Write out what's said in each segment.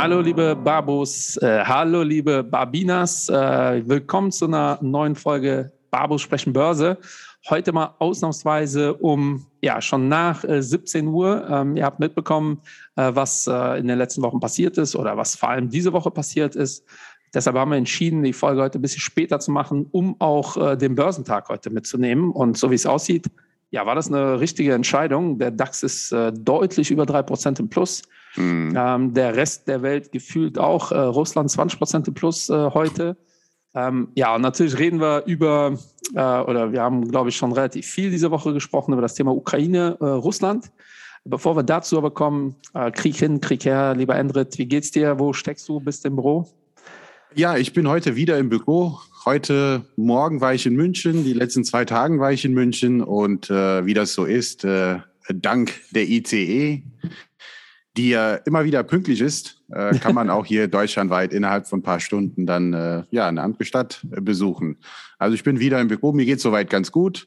Hallo liebe Babos, äh, hallo liebe Babinas, äh, willkommen zu einer neuen Folge Babos sprechen Börse. Heute mal ausnahmsweise um, ja, schon nach äh, 17 Uhr. Ähm, ihr habt mitbekommen, äh, was äh, in den letzten Wochen passiert ist oder was vor allem diese Woche passiert ist. Deshalb haben wir entschieden, die Folge heute ein bisschen später zu machen, um auch äh, den Börsentag heute mitzunehmen. Und so wie es aussieht, ja, war das eine richtige Entscheidung. Der DAX ist deutlich über drei Prozent im Plus. Mhm. Ähm, der Rest der Welt gefühlt auch. Äh, Russland 20 Prozent im Plus äh, heute. Ähm, ja, und natürlich reden wir über, äh, oder wir haben, glaube ich, schon relativ viel diese Woche gesprochen über das Thema Ukraine, äh, Russland. Bevor wir dazu aber kommen, äh, Krieg hin, Krieg her, lieber Endrit, wie geht's dir? Wo steckst du? Bist du im Büro? Ja, ich bin heute wieder im Büro. Heute Morgen war ich in München, die letzten zwei Tagen war ich in München und äh, wie das so ist, äh, dank der ICE, die ja immer wieder pünktlich ist, äh, kann man auch hier deutschlandweit innerhalb von ein paar Stunden dann äh, ja eine andere Stadt äh, besuchen. Also ich bin wieder im Büro, mir geht soweit ganz gut,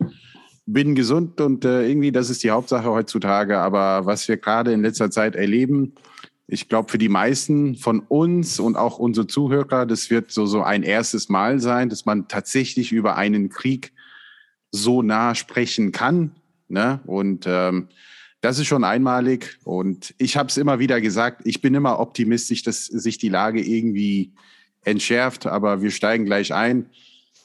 bin gesund und äh, irgendwie das ist die Hauptsache heutzutage. Aber was wir gerade in letzter Zeit erleben, ich glaube, für die meisten von uns und auch unsere Zuhörer, das wird so, so ein erstes Mal sein, dass man tatsächlich über einen Krieg so nah sprechen kann. Ne? Und ähm, das ist schon einmalig. Und ich habe es immer wieder gesagt, ich bin immer optimistisch, dass sich die Lage irgendwie entschärft, aber wir steigen gleich ein.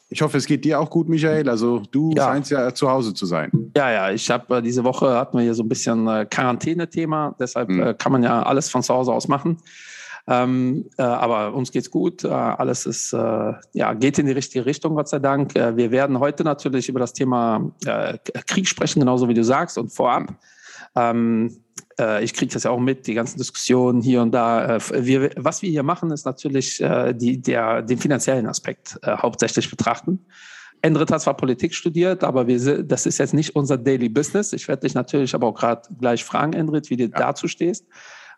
Ich hoffe, es geht dir auch gut, Michael. Also du ja. scheinst ja zu Hause zu sein. Ja, ja. Ich habe äh, diese Woche hatten wir hier so ein bisschen äh, Quarantäne-Thema. Deshalb mhm. äh, kann man ja alles von zu Hause aus machen. Ähm, äh, aber uns geht's gut. Äh, alles ist äh, ja geht in die richtige Richtung, Gott sei Dank. Äh, wir werden heute natürlich über das Thema äh, Krieg sprechen, genauso wie du sagst. Und vorab, ähm, äh, ich kriege das ja auch mit, die ganzen Diskussionen hier und da. Äh, wir, was wir hier machen, ist natürlich äh, die, der, den finanziellen Aspekt äh, hauptsächlich betrachten. Endrit hat zwar Politik studiert, aber wir, das ist jetzt nicht unser Daily Business. Ich werde dich natürlich aber auch gerade gleich fragen, Endrit, wie du ja. dazu stehst.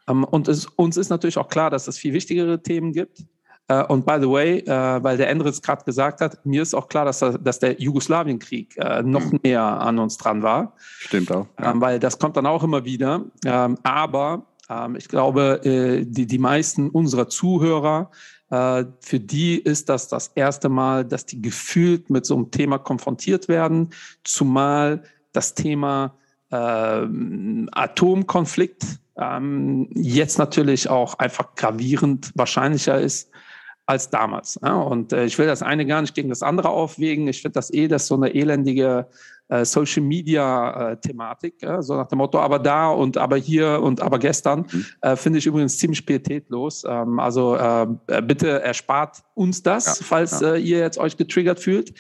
Ähm, und es, uns ist natürlich auch klar, dass es viel wichtigere Themen gibt. Äh, und by the way, äh, weil der Endritz gerade gesagt hat, mir ist auch klar, dass, dass der Jugoslawienkrieg äh, noch mhm. näher an uns dran war. Stimmt auch. Ja. Ähm, weil das kommt dann auch immer wieder. Ähm, aber ähm, ich glaube, die, die meisten unserer Zuhörer, für die ist das das erste Mal, dass die gefühlt mit so einem Thema konfrontiert werden, zumal das Thema Atomkonflikt jetzt natürlich auch einfach gravierend wahrscheinlicher ist als damals. Ja, und äh, ich will das eine gar nicht gegen das andere aufwägen. Ich finde das eh, das so eine elendige äh, Social Media äh, Thematik, so nach dem Motto, aber da und aber hier und aber gestern, mhm. finde ich übrigens ziemlich pietätlos. Ähm, also bitte erspart uns das, ja, falls ja. Ihr jetzt euch getriggert fühlt.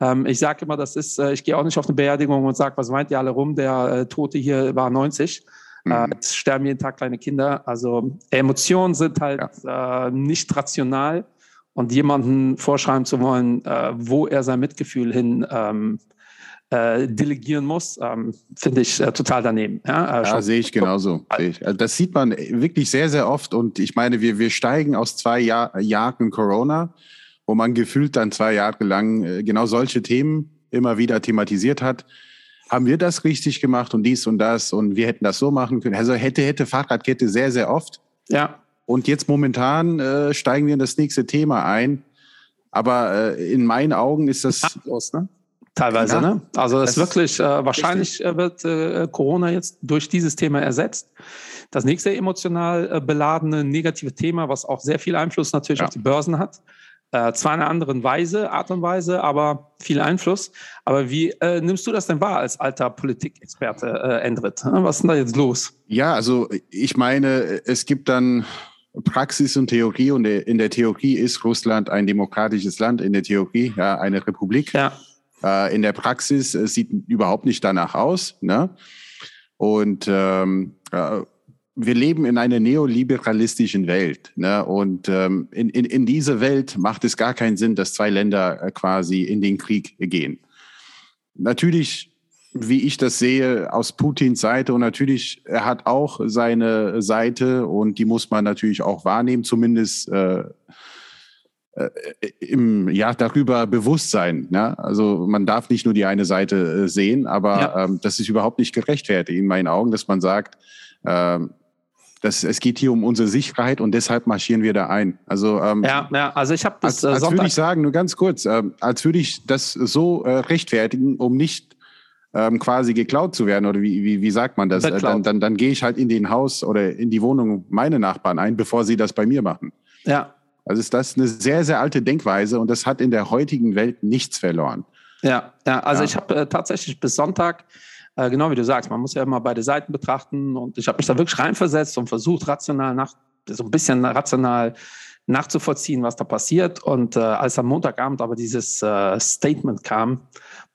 Ähm, ich sage immer, das ist, ich gehe auch nicht auf eine Beerdigung und sage, was meint ihr alle rum? Der Tote hier war 90. Äh, mhm. Es sterben jeden Tag kleine Kinder. Also Emotionen sind halt ja. äh, nicht rational und jemanden vorschreiben zu wollen, äh, wo er sein Mitgefühl hin ähm, äh, delegieren muss, ähm, finde ich äh, total daneben. Ja, äh, ja sehe ich genauso. Also das sieht man wirklich sehr, sehr oft. Und ich meine, wir, wir steigen aus zwei Jahr, Jahren Corona, wo man gefühlt dann zwei Jahre lang äh, genau solche Themen immer wieder thematisiert hat. Haben wir das richtig gemacht und dies und das und wir hätten das so machen können? Also hätte, hätte Fahrradkette sehr, sehr oft. Ja. Und jetzt momentan äh, steigen wir in das nächste Thema ein. Aber äh, in meinen Augen ist das los, ne? Teilweise, ja, ne? Also es ist wirklich, äh, wahrscheinlich richtig. Äh, wird äh, Corona jetzt durch dieses Thema ersetzt. Das nächste emotional äh, beladene negative Thema, was auch sehr viel Einfluss natürlich ja. auf die Börsen hat, äh, zwar in einer anderen Weise, Art und Weise, aber viel Einfluss. Aber wie äh, nimmst du das denn wahr als alter Politikexperte, äh, Endrit? Was ist denn da jetzt los? Ja, also ich meine, es gibt dann Praxis und Theorie und in der Theorie ist Russland ein demokratisches Land, in der Theorie ja eine Republik. Ja. Äh, in der Praxis es sieht überhaupt nicht danach aus. Ne? Und ähm, äh, wir leben in einer neoliberalistischen Welt. Ne? Und ähm, in, in, in diese Welt macht es gar keinen Sinn, dass zwei Länder äh, quasi in den Krieg gehen. Natürlich wie ich das sehe, aus Putins Seite. Und natürlich, er hat auch seine Seite und die muss man natürlich auch wahrnehmen, zumindest äh, äh, im, ja, darüber bewusst sein. Ne? Also man darf nicht nur die eine Seite äh, sehen, aber ja. ähm, das ist überhaupt nicht gerechtfertigt in meinen Augen, dass man sagt, ähm, das, es geht hier um unsere Sicherheit und deshalb marschieren wir da ein. Also ähm, ja, ja, also ich habe das als, als würde ich sagen, nur ganz kurz, äh, als würde ich das so äh, rechtfertigen, um nicht ähm, quasi geklaut zu werden oder wie, wie, wie sagt man das? Äh, dann, dann, dann gehe ich halt in den Haus oder in die Wohnung meine Nachbarn ein, bevor sie das bei mir machen. Ja. Also ist das eine sehr, sehr alte Denkweise und das hat in der heutigen Welt nichts verloren. Ja, ja also ja. ich habe äh, tatsächlich bis Sonntag äh, genau wie du sagst, man muss ja immer beide Seiten betrachten und ich habe mich da wirklich reinversetzt und versucht, rational nach, so ein bisschen rational nachzuvollziehen, was da passiert. Und äh, als am Montagabend aber dieses äh, Statement kam,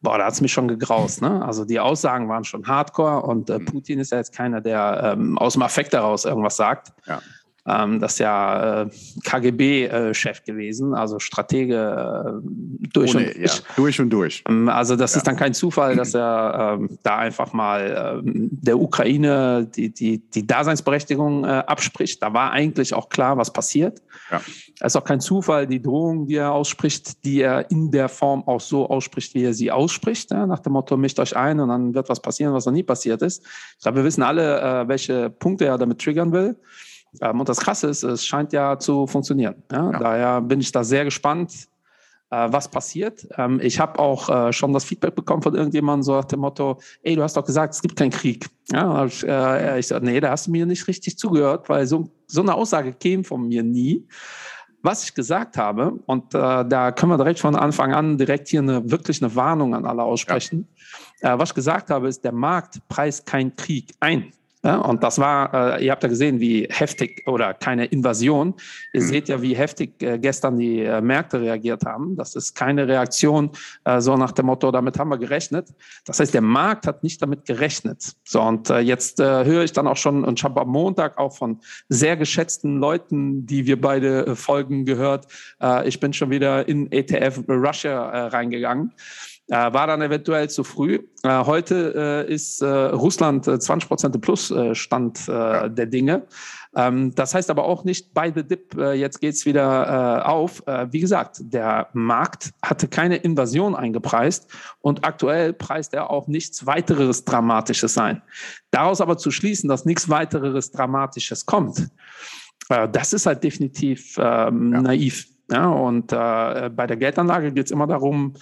boah, da hat es mich schon gegraust. Ne? Also die Aussagen waren schon hardcore und äh, mhm. Putin ist ja jetzt keiner, der ähm, aus dem Affekt heraus irgendwas sagt. Ja. Ähm, das ist ja äh, KGB-Chef gewesen, also Stratege äh, durch Ohne, und durch. Ja, durch und durch. Ähm, also das ja. ist dann kein Zufall, dass er ähm, da einfach mal ähm, der Ukraine die, die, die Daseinsberechtigung äh, abspricht. Da war eigentlich auch klar, was passiert. Ja. Es ist auch kein Zufall, die Drohung, die er ausspricht, die er in der Form auch so ausspricht, wie er sie ausspricht, nach dem Motto, mischt euch ein und dann wird was passieren, was noch nie passiert ist. Ich glaube, wir wissen alle, äh, welche Punkte er damit triggern will. Ähm, und das Krasse ist, es scheint ja zu funktionieren. Ja? Ja. Daher bin ich da sehr gespannt, äh, was passiert. Ähm, ich habe auch äh, schon das Feedback bekommen von irgendjemandem, so nach dem Motto, ey, du hast doch gesagt, es gibt keinen Krieg. Ja, ich, äh, ich sage, nee, da hast du mir nicht richtig zugehört, weil so, so eine Aussage käme von mir nie. Was ich gesagt habe, und äh, da können wir direkt von Anfang an direkt hier eine, wirklich eine Warnung an alle aussprechen. Ja. Äh, was ich gesagt habe, ist, der Markt preist keinen Krieg ein. Ja, und das war, äh, ihr habt ja gesehen, wie heftig oder keine Invasion. Ihr mhm. seht ja, wie heftig äh, gestern die äh, Märkte reagiert haben. Das ist keine Reaktion äh, so nach dem Motto, damit haben wir gerechnet. Das heißt, der Markt hat nicht damit gerechnet. So, und äh, jetzt äh, höre ich dann auch schon, und ich habe am Montag auch von sehr geschätzten Leuten, die wir beide folgen, gehört, ich bin schon wieder in ETF Russia reingegangen. Äh, war dann eventuell zu früh. Äh, heute äh, ist Russland 20 Prozent plus Stand der Dinge. Ähm, das heißt aber auch nicht by the dip, jetzt geht's wieder auf. wie gesagt, der Markt hatte keine Invasion eingepreist und aktuell preist er auch nichts weiteres Dramatisches ein. Daraus aber zu schließen, dass nichts weiteres Dramatisches kommt, das ist halt definitiv ähm, ja. naiv. Ja, und äh, bei der Geldanlage geht es immer darum,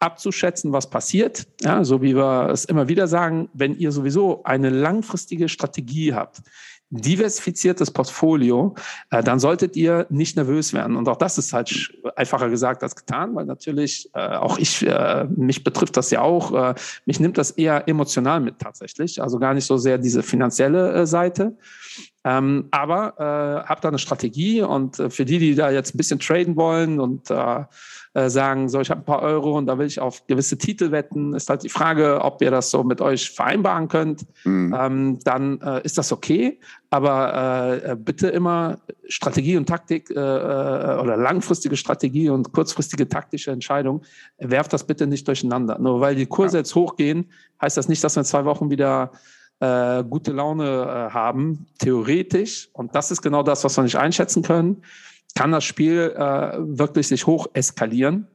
abzuschätzen, was passiert. Ja, so wie wir es immer wieder sagen, wenn ihr sowieso eine langfristige Strategie habt, diversifiziertes Portfolio, äh, dann solltet ihr nicht nervös werden. Und auch das ist halt einfacher gesagt als getan, weil natürlich äh, auch ich, äh, mich betrifft das ja auch, äh, mich nimmt das eher emotional mit tatsächlich, also gar nicht so sehr diese finanzielle äh, Seite. Ähm, aber äh, habt da eine Strategie und äh, für die, die da jetzt ein bisschen traden wollen und äh, äh, sagen, so ich habe ein paar Euro und da will ich auf gewisse Titel wetten, ist halt die Frage, ob ihr das so mit euch vereinbaren könnt. Mhm. Ähm, dann äh, ist das okay, aber äh, bitte immer Strategie und Taktik oder langfristige Strategie und kurzfristige taktische Entscheidung, werft das bitte nicht durcheinander. Nur weil die Kurse ja. jetzt hochgehen, heißt das nicht, dass wir in zwei Wochen wieder äh, gute Laune äh, haben, theoretisch. Und das ist genau das, was wir nicht einschätzen können. Kann das Spiel äh, wirklich sich hoch eskalieren?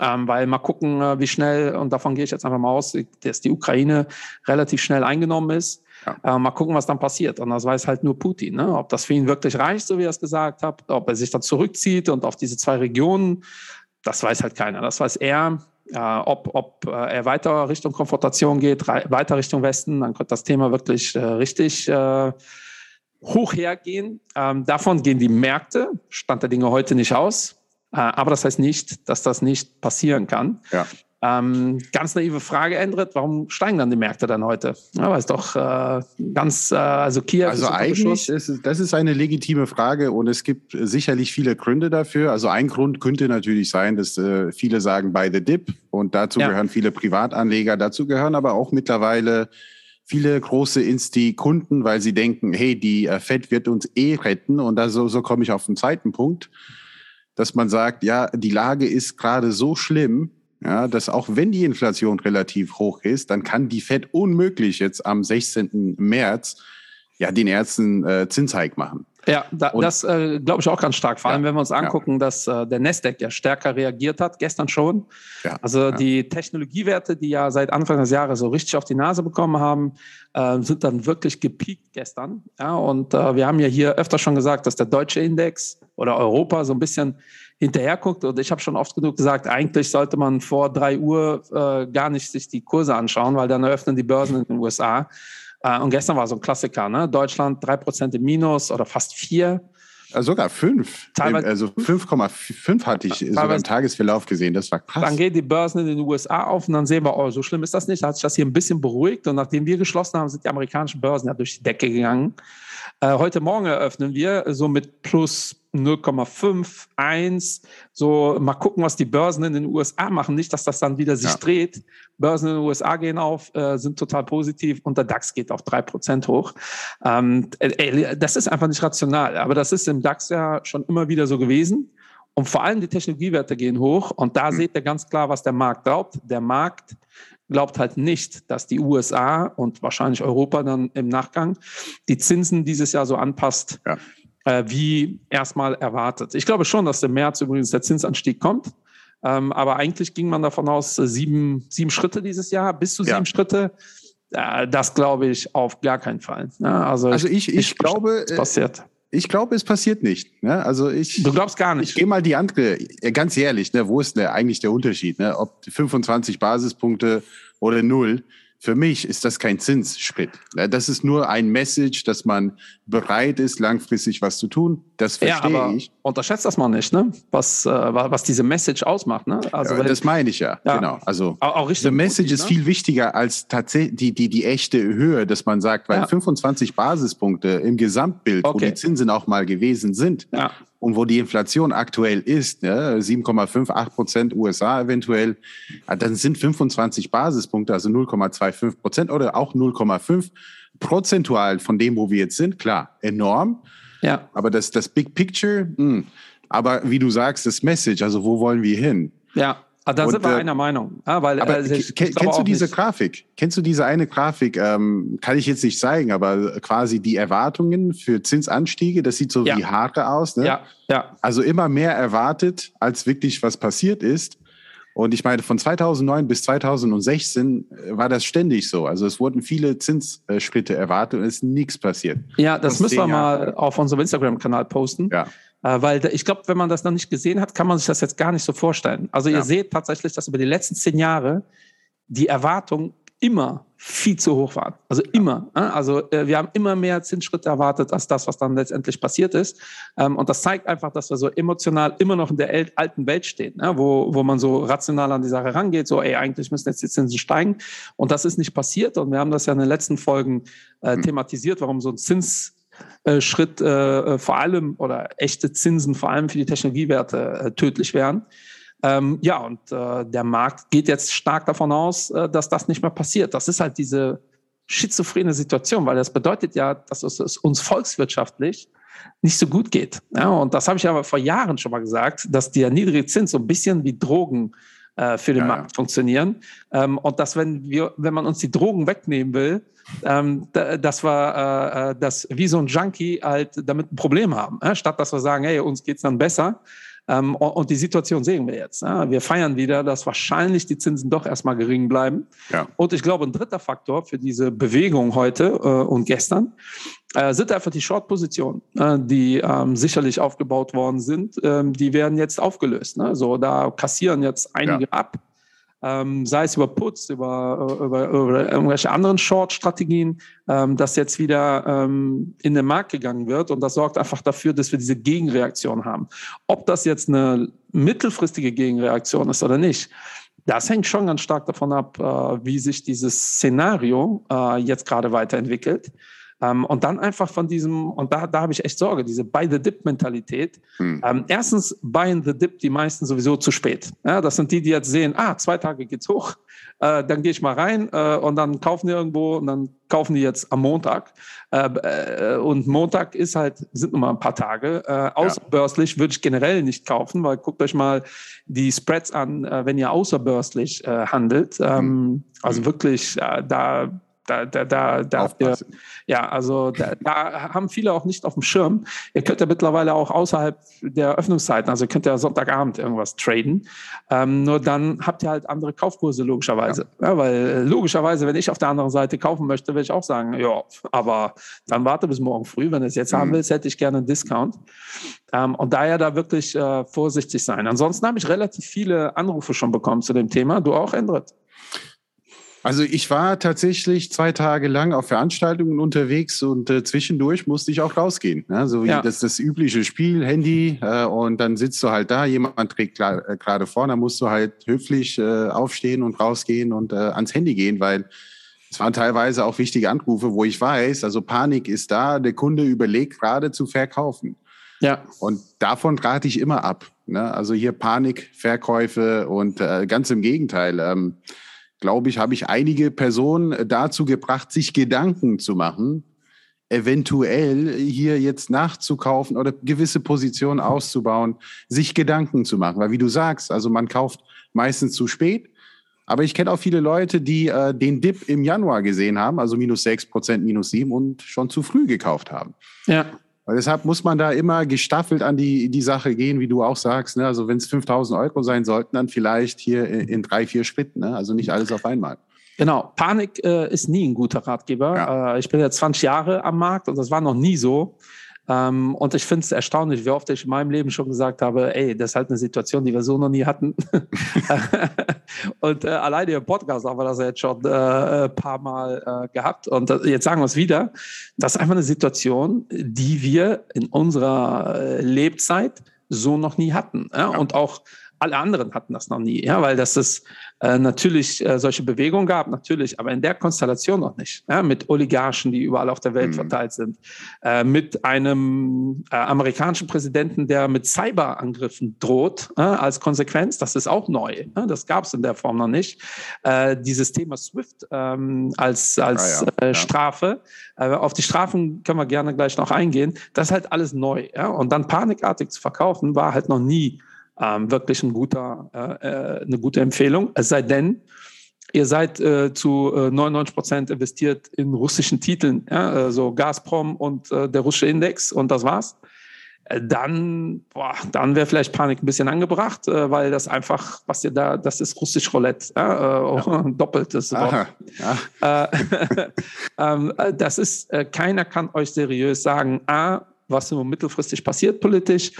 Ähm, weil mal gucken, äh, wie schnell, und davon gehe ich jetzt einfach mal aus, dass die Ukraine relativ schnell eingenommen ist. Ja. Äh, mal gucken, was dann passiert. Und das weiß halt nur Putin. Ne? Ob das für ihn wirklich reicht, so wie er es gesagt hat, ob er sich dann zurückzieht und auf diese zwei Regionen, das weiß halt keiner. Das weiß er. Äh, ob, ob äh, er weiter Richtung Konfrontation geht, weiter Richtung Westen, dann könnte das Thema wirklich äh, richtig äh, hoch hergehen. Ähm, davon gehen die Märkte, Stand der Dinge heute nicht aus. Äh, aber das heißt nicht, dass das nicht passieren kann. Ja. Ähm, ganz naive Frage, Endrit, warum steigen dann die Märkte dann heute? Ja, weil es doch äh, ganz, äh, also Kiew Also eigentlich ist das ist eine legitime Frage und es gibt sicherlich viele Gründe dafür. Also ein Grund könnte natürlich sein, dass äh, viele sagen by the dip und dazu ja. gehören viele Privatanleger, dazu gehören aber auch mittlerweile viele große Insti-Kunden, weil sie denken, hey, die äh, Fed wird uns eh retten und da so, so komme ich auf den zweiten Punkt, dass man sagt, ja, die Lage ist gerade so schlimm, ja, dass auch wenn die Inflation relativ hoch ist, dann kann die Fed unmöglich jetzt am 16. März ja den ersten äh, Zinshike machen. Ja, da, das äh, glaube ich auch ganz stark. Vor allem, wenn wir uns angucken, ja. dass äh, der Nasdaq ja stärker reagiert hat, gestern schon. Ja, also die Technologiewerte, die ja seit Anfang des Jahres so richtig auf die Nase bekommen haben, äh, sind dann wirklich gepiekt gestern. Ja, und äh, wir haben ja hier öfter schon gesagt, dass der deutsche Index oder Europa so ein bisschen hinterher guckt. Und ich habe schon oft genug gesagt, eigentlich sollte man vor drei Uhr äh, gar nicht sich die Kurse anschauen, weil dann eröffnen die Börsen in den USA. Äh, und gestern war so ein Klassiker, ne? Deutschland 3% im Minus oder fast 4. Also sogar 5. Also 5,5 hatte ich sogar im Tagesverlauf gesehen. Das war krass. Dann gehen die Börsen in den USA auf und dann sehen wir, oh, so schlimm ist das nicht. Da hat sich das hier ein bisschen beruhigt. Und nachdem wir geschlossen haben, sind die amerikanischen Börsen ja durch die Decke gegangen. Äh, heute Morgen eröffnen wir so mit plus 0,5, 1. So mal gucken, was die Börsen in den USA machen. Nicht, dass das dann wieder sich ja. dreht. Börsen in den USA gehen auf, äh, sind total positiv und der DAX geht auf 3% hoch. Ähm, äh, das ist einfach nicht rational. Aber das ist im DAX ja schon immer wieder so gewesen. Und vor allem die Technologiewerte gehen hoch. Und da mhm. seht ihr ganz klar, was der Markt glaubt. Der Markt glaubt halt nicht, dass die USA und wahrscheinlich Europa dann im Nachgang die Zinsen dieses Jahr so anpasst, ja. Äh, wie erstmal erwartet. Ich glaube schon, dass im März übrigens der Zinsanstieg kommt. Ähm, aber eigentlich ging man davon aus, äh, sieben, sieben Schritte dieses Jahr, bis zu sieben ja. Schritte. Äh, das glaube ich auf gar keinen Fall. Ja, also, also ich, ich, ich glaube, es passiert. Ich glaube, es passiert nicht. Ne? Also ich, du glaubst gar nicht. Ich gehe mal die andere, ganz ehrlich, ne, wo ist ne, eigentlich der Unterschied? Ne? Ob 25 Basispunkte oder null. Für mich ist das kein Zinsschritt. Das ist nur ein Message, dass man bereit ist, langfristig was zu tun. Das verstehe ja, aber ich. Unterschätzt das mal nicht, ne? was, äh, was diese Message ausmacht. Ne? Also, ja, das meine ich ja, ja. genau. Also auch, auch the Message ist ne? viel wichtiger als tatsächlich die, die, die echte Höhe, dass man sagt, weil 25 Basispunkte im Gesamtbild, okay. wo die Zinsen auch mal gewesen sind, ja und wo die Inflation aktuell ist, ne, 7,5, 8 Prozent USA eventuell, dann sind 25 Basispunkte, also 0,25 Prozent oder auch 0,5 prozentual von dem, wo wir jetzt sind, klar, enorm. Ja. Aber das, das Big Picture, mh. Hm. aber wie du sagst, das Message, also wo wollen wir hin? Ja. Ah, da und, sind wir äh, einer Meinung. Ja, weil, aber äh, kennst du diese nicht. Grafik? Kennst du diese eine Grafik? Ähm, kann ich jetzt nicht zeigen, aber quasi die Erwartungen für Zinsanstiege, das sieht so ja. wie Haare aus. Ne? Ja, ja. Also immer mehr erwartet, als wirklich was passiert ist. Und ich meine, von 2009 bis 2016 äh, war das ständig so. Also es wurden viele Zinsschritte erwartet und es ist nichts passiert. Ja, das müssen wir mal auf unserem Instagram-Kanal posten. Ja. Äh, weil ich glaube, wenn man das noch nicht gesehen hat, kann man sich das jetzt gar nicht so vorstellen. Also ihr ja. seht tatsächlich, dass über die letzten zehn Jahre die Erwartungen immer viel zu hoch waren. Also immer. Also äh, wir haben immer mehr Zinsschritte erwartet als das, was dann letztendlich passiert ist. Ähm, und das zeigt einfach, dass wir so emotional immer noch in der alten Welt stehen, wo, wo man so rational an die Sache rangeht, so, ey, eigentlich müssen jetzt die Zinsen steigen. Und das ist nicht passiert. Und wir haben das ja in den letzten Folgen äh, hm. thematisiert, warum so ein Zins Schritt äh, äh, vor allem oder echte Zinsen vor allem für die Technologiewerte äh, tödlich wären. Ähm, ja, und äh, der Markt geht jetzt stark davon aus, äh, dass das nicht mehr passiert. Das ist halt diese schizophrene Situation, weil das bedeutet ja, dass es uns volkswirtschaftlich nicht so gut geht. Ja, und das habe ich aber vor Jahren schon mal gesagt, dass der niedrige Zins so ein bisschen wie Drogen äh, für den ja, Markt ja. funktionieren. Ähm, und dass, wenn wir, wenn man uns die Drogen wegnehmen will, ähm, dass wir äh, äh, das wie so ein Junkie halt damit ein Problem haben. Äh? Statt dass wir sagen, hey, uns geht's dann besser. Ähm, und die Situation sehen wir jetzt. Ja? Wir feiern wieder, dass wahrscheinlich die Zinsen doch erstmal gering bleiben. Ja. Und ich glaube, ein dritter Faktor für diese Bewegung heute äh, und gestern äh, sind einfach die Short-Positionen, äh, die ähm, sicherlich aufgebaut worden sind. Ähm, die werden jetzt aufgelöst. Ne? So, da kassieren jetzt einige ja. ab ähm, sei es über Putz, über, über, über irgendwelche anderen Short-Strategien, ähm, dass jetzt wieder ähm, in den Markt gegangen wird. Und das sorgt einfach dafür, dass wir diese Gegenreaktion haben. Ob das jetzt eine mittelfristige Gegenreaktion ist oder nicht, das hängt schon ganz stark davon ab, äh, wie sich dieses Szenario äh, jetzt gerade weiterentwickelt. Ähm, und dann einfach von diesem, und da, da habe ich echt Sorge, diese Buy-the-Dip-Mentalität. Hm. Ähm, erstens buy the dip die meisten sowieso zu spät. Ja, das sind die, die jetzt sehen, ah, zwei Tage geht's hoch, äh, dann gehe ich mal rein äh, und dann kaufen die irgendwo und dann kaufen die jetzt am Montag. Äh, äh und Montag ist halt, sind nur mal ein paar Tage. Äh, außerbörslich würde ich generell nicht kaufen, weil guckt euch mal die Spreads an, äh, wenn ihr außerbörslich handelt. Ähm, hm. Also wirklich, da da, da, da, da wir, ja, also da, da, haben viele auch nicht auf dem Schirm. Ihr könnt ja mittlerweile auch außerhalb der Öffnungszeiten, also ihr könnt ja Sonntagabend irgendwas traden. Ähm, nur dann habt ihr halt andere Kaufkurse logischerweise. Ja. ja. weil äh, logischerweise, wenn ich auf der anderen Seite kaufen möchte, will ich auch sagen, ja, aber dann warte bis morgen früh. Wenn du es jetzt mhm. haben willst, hätte ich gerne einen Discount. Ähm, und daher da wirklich äh, vorsichtig sein. Ansonsten habe ich relativ viele Anrufe schon bekommen zu dem Thema. Du auch, Endrit? Also ich war tatsächlich zwei Tage lang auf Veranstaltungen unterwegs und äh, zwischendurch musste ich auch rausgehen. Ne? So wie ja. das, das übliche Spiel, Handy äh, und dann sitzt du halt da, jemand trägt äh, gerade vor, dann musst du halt höflich äh, aufstehen und rausgehen und äh, ans Handy gehen, weil es waren teilweise auch wichtige Anrufe, wo ich weiß, also Panik ist da, der Kunde überlegt gerade zu verkaufen. Ja. Und davon rate ich immer ab. Ne? Also hier Panik, Verkäufe und äh, ganz im Gegenteil. Ähm, glaube ich, habe ich einige Personen dazu gebracht, sich Gedanken zu machen, eventuell hier jetzt nachzukaufen oder gewisse Positionen auszubauen, sich Gedanken zu machen. Weil wie du sagst, also man kauft meistens zu spät. Aber ich kenne auch viele Leute, die äh, den Dip im Januar gesehen haben, also minus sechs Prozent, minus sieben und schon zu früh gekauft haben. Ja. Und deshalb muss man da immer gestaffelt an die, die Sache gehen, wie du auch sagst. Ne? Also wenn es 5000 Euro sein sollten, dann vielleicht hier in, drei, vier Schritten. Ne? Also nicht alles auf einmal. Genau, Panik äh, ist nie ein guter Ratgeber. Ja. Äh, ich bin jetzt 20 Jahre am Markt und das war noch nie so. Ähm, und ich finde es erstaunlich, wie oft ich in meinem Leben schon gesagt habe, ey, das ist halt eine Situation, die wir so noch nie hatten. und äh, alleine im Podcast haben wir das jetzt schon äh, ein äh, paar Mal äh, gehabt. Und äh, jetzt sagen wir es wieder, das ist einfach eine Situation, die wir in unserer äh, Lebzeit so noch nie hatten. Ja? Und auch alle anderen hatten das noch nie, ja, weil das ist äh, natürlich äh, solche Bewegungen gab, natürlich, aber in der Konstellation noch nicht. Ja, mit Oligarchen, die überall auf der Welt mhm. verteilt sind, äh, mit einem äh, amerikanischen Präsidenten, der mit Cyberangriffen droht äh, als Konsequenz. Das ist auch neu. Ja, das gab es in der Form noch nicht. Äh, dieses Thema SWIFT ähm, als, als ah, ja. Strafe. auf die Strafen können wir gerne gleich noch eingehen. Das ist halt alles neu. Ja? Und dann panikartig zu verkaufen, war halt noch nie ähm, wirklich ein guter, äh, äh, eine gute Empfehlung. Es sei denn, ihr seid äh, zu äh, 99 Prozent investiert in russischen Titeln, ja, äh, so Gazprom und äh, der russische Index und das war's. Äh, dann, boah, dann wäre vielleicht Panik ein bisschen angebracht, äh, weil das einfach, was ihr da, das ist russisch Roulette, ja, äh, ja. doppeltes Wort. Äh, ähm, äh, das ist, äh, keiner kann euch seriös sagen, a, was so mittelfristig passiert politisch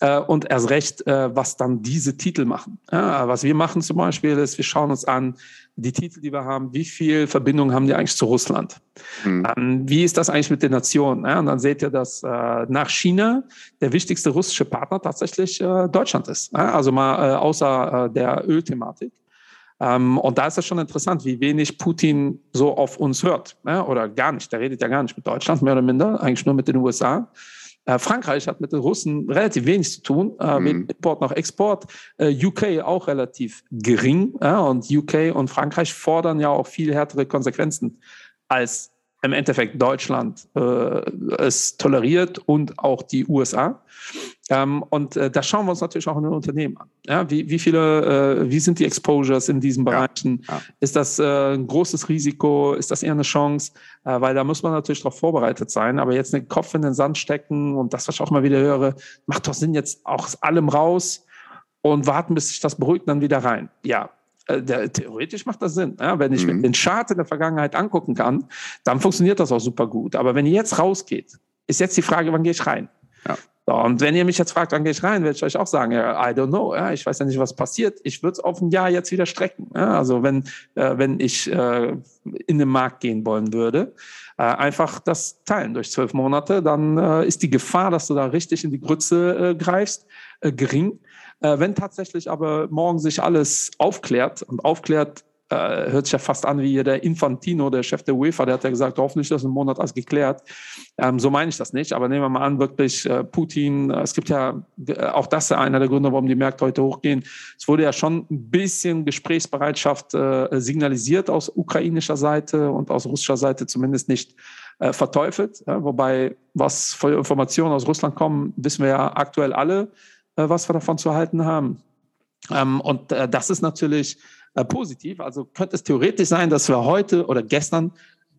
äh, und erst recht, äh, was dann diese Titel machen. Ja, was wir machen zum Beispiel ist, wir schauen uns an, die Titel, die wir haben, wie viel Verbindungen haben die eigentlich zu Russland? Mhm. Ähm, wie ist das eigentlich mit den Nationen? Ja, und dann seht ihr, dass äh, nach China der wichtigste russische Partner tatsächlich äh, Deutschland ist. Ja, also mal äh, außer äh, der Ölthematik. Ähm, und da ist es schon interessant, wie wenig Putin so auf uns hört. Ne? Oder gar nicht. Der redet ja gar nicht mit Deutschland, mehr oder minder, eigentlich nur mit den USA. Äh, Frankreich hat mit den Russen relativ wenig zu tun, äh, mhm. Import noch Export. Äh, UK auch relativ gering. Und UK und Frankreich fordern ja auch viel härtere Konsequenzen als im Endeffekt Deutschland äh, es toleriert und auch die USA. Ähm, und äh, da schauen wir uns natürlich auch in den Unternehmen an. Ja, wie, wie viele, äh, wie sind die Exposures in diesen Bereichen? Ja, ja. Ist das äh, ein großes Risiko? Ist das eher eine Chance? Äh, weil da muss man natürlich darauf vorbereitet sein. Aber jetzt den Kopf in den Sand stecken und das, was ich auch mal wieder höre, macht doch Sinn, jetzt auch aus allem raus und warten, bis sich das beruhigt, dann wieder rein. Ja, äh, der, theoretisch macht das Sinn. Ja, wenn ich mhm. den Chart in der Vergangenheit angucken kann, dann funktioniert das auch super gut. Aber wenn ihr jetzt rausgeht, ist jetzt die Frage, wann gehe ich rein? Ja. So, und wenn ihr mich jetzt fragt, wann gehe ich rein, werde ich euch auch sagen, I don't know. Ja, ich weiß ja nicht, was passiert. Ich würde es auf ein Jahr jetzt wieder strecken. Ja, also wenn, äh, wenn ich äh, in den Markt gehen wollen würde, äh, einfach das teilen durch zwölf Monate, dann äh, ist die Gefahr, dass du da richtig in die Grütze äh, greifst, gering. Äh, wenn tatsächlich aber morgen sich alles aufklärt und aufklärt, äh, hört sich ja fast an wie der Infantino, der Chef der UEFA, der hat ja gesagt, hoffentlich ist im Monat alles geklärt. Ähm, so meine ich das nicht, aber nehmen wir mal an, wirklich äh, Putin, äh, es gibt ja, äh, auch das ist einer der Gründe, warum die Märkte heute hochgehen. Es wurde ja schon ein bisschen Gesprächsbereitschaft äh, signalisiert aus ukrainischer Seite und aus russischer Seite zumindest nicht äh, verteufelt. wobei, was für Informationen aus Russland kommen, wissen wir ja aktuell alle, was wir davon zu halten haben. Ähm, und das ist natürlich äh, positiv. Also könnte es theoretisch sein, dass wir heute oder gestern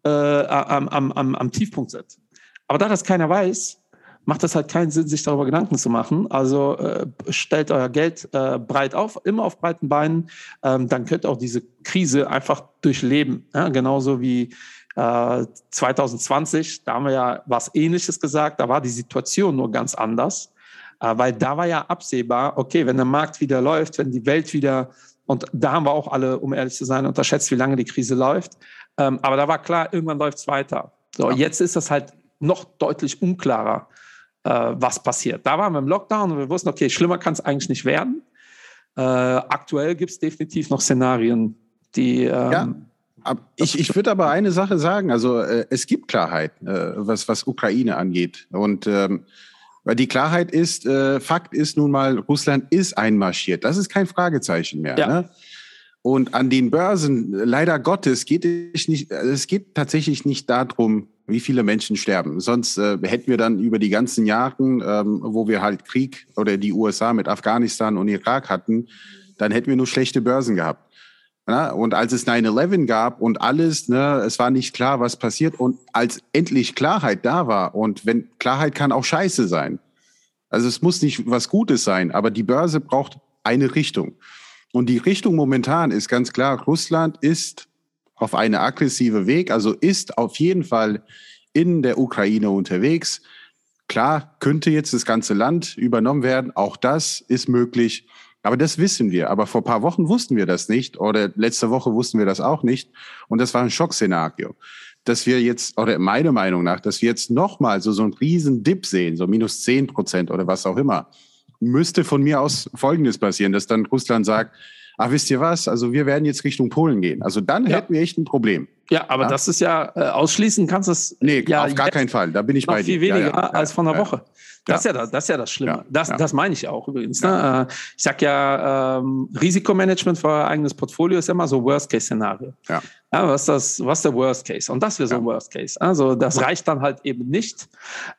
äh, am, am, am, am Tiefpunkt sind. Aber da das keiner weiß, macht es halt keinen Sinn, sich darüber Gedanken zu machen. Also äh, stellt euer Geld äh, breit auf, immer auf breiten Beinen. Ähm, dann könnt ihr auch diese Krise einfach durchleben. Ja? Genauso wie äh, 2020, da haben wir ja was Ähnliches gesagt. Da war die Situation nur ganz anders. Äh, weil da war ja absehbar, okay, wenn der Markt wieder läuft, wenn die Welt wieder, und da haben wir auch alle, um ehrlich zu sein, unterschätzt, wie lange die Krise läuft. Ähm, aber da war klar, irgendwann läuft es weiter. So, ja. jetzt ist das halt noch deutlich unklarer, äh, was passiert. Da waren wir im Lockdown und wir wussten, okay, schlimmer kann es eigentlich nicht werden. Äh, aktuell gibt es definitiv noch Szenarien, die. Ähm, ja. Ich, ich würde aber eine Sache sagen, also äh, es gibt Klarheit, äh, was, was Ukraine angeht. Und ähm, weil die Klarheit ist, äh, Fakt ist nun mal, Russland ist einmarschiert. Das ist kein Fragezeichen mehr. Ja. Ne? Und an den Börsen, leider Gottes, geht es nicht, es geht tatsächlich nicht darum, wie viele Menschen sterben. Sonst äh, hätten wir dann über die ganzen Jahre, ähm, wo wir halt Krieg oder die USA mit Afghanistan und Irak hatten, dann hätten wir nur schlechte Börsen gehabt. Ja, und als es 9-11 gab und alles, ne, es war nicht klar, was passiert. Und als endlich Klarheit da war, und wenn Klarheit kann auch scheiße sein. Also es muss nicht was Gutes sein, aber die Börse braucht eine Richtung. Und die Richtung momentan ist ganz klar, Russland ist auf eine aggressive Weg, also ist auf jeden Fall in der Ukraine unterwegs. Klar, könnte jetzt das ganze Land übernommen werden, auch das ist möglich. Aber das wissen wir. Aber vor paar Wochen wussten wir das nicht oder letzte Woche wussten wir das auch nicht. Und das war ein Schockszenario. Dass wir jetzt, oder meiner Meinung nach, dass wir jetzt nochmal so, so einen riesen Dip sehen, so minus zehn Prozent oder was auch immer, müsste von mir aus Folgendes passieren, dass dann Russland sagt, ach, wisst ihr was, also wir werden jetzt Richtung Polen gehen. Also dann ja. hätten wir echt ein Problem. Ja, aber ja? das ist ja, äh, ausschließen kannst du es. Nee, ja, auf gar keinen Fall. Da bin ich bei dir. Viel weniger als vor einer Woche. Das, ja. ist ja das, das ist ja das Schlimme. das, das meine ich auch übrigens. Ne? Äh, ich sage ja, ähm, Risikomanagement für euer eigenes Portfolio ist immer so Worst-Case-Szenario. Ja. Ja, was, das, was ist der Worst Case? Und das wäre so ein Worst Case. Also das reicht dann halt eben nicht.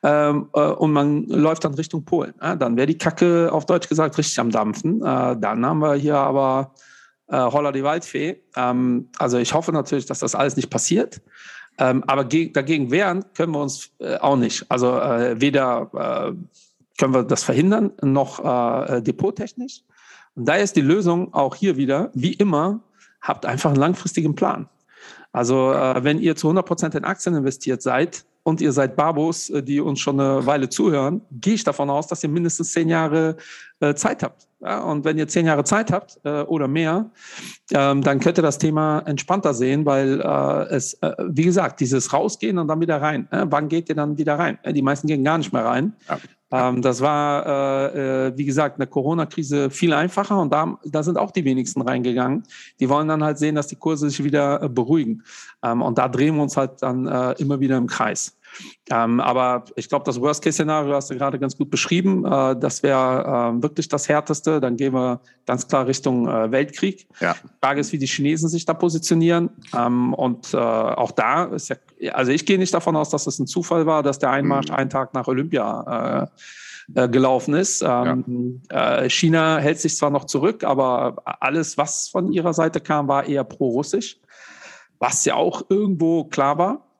Ähm, äh, und man läuft dann Richtung Polen. Ja, dann wäre die Kacke auf Deutsch gesagt richtig am Dampfen. Äh, dann haben wir hier aber äh, Holla die Waldfee. Ähm, also ich hoffe natürlich, dass das alles nicht passiert. Ähm, aber dagegen wehren können wir uns äh, auch nicht. Also äh, weder äh, können wir das verhindern, noch äh, depottechnisch. Und da ist die Lösung auch hier wieder, wie immer, habt einfach einen langfristigen Plan. Also äh, wenn ihr zu 100 Prozent in Aktien investiert seid und ihr seid Babos, äh, die uns schon eine Weile zuhören, gehe ich davon aus, dass ihr mindestens zehn Jahre äh, Zeit habt. Ja, und wenn ihr zehn Jahre Zeit habt äh, oder mehr, ähm, dann könnt ihr das Thema entspannter sehen, weil äh, es, äh, wie gesagt, dieses Rausgehen und dann wieder rein. Äh, wann geht ihr dann wieder rein? Die meisten gehen gar nicht mehr rein. Ja. Ähm, das war, äh, äh, wie gesagt, eine Corona-Krise viel einfacher und da, da sind auch die wenigsten reingegangen. Die wollen dann halt sehen, dass die Kurse sich wieder äh, beruhigen. Ähm, und da drehen wir uns halt dann äh, immer wieder im Kreis. Ähm, aber ich glaube, das Worst-Case-Szenario hast du gerade ganz gut beschrieben. Äh, das wäre äh, wirklich das Härteste. Dann gehen wir ganz klar Richtung äh, Weltkrieg. Ja. Die Frage ist, wie die Chinesen sich da positionieren. Ähm, und äh, auch da ist ja, also ich gehe nicht davon aus, dass es ein Zufall war, dass der Einmarsch mhm. einen Tag nach Olympia äh, äh, gelaufen ist. Ähm, ja. China hält sich zwar noch zurück, aber alles, was von ihrer Seite kam, war eher pro-russisch, was ja auch irgendwo klar war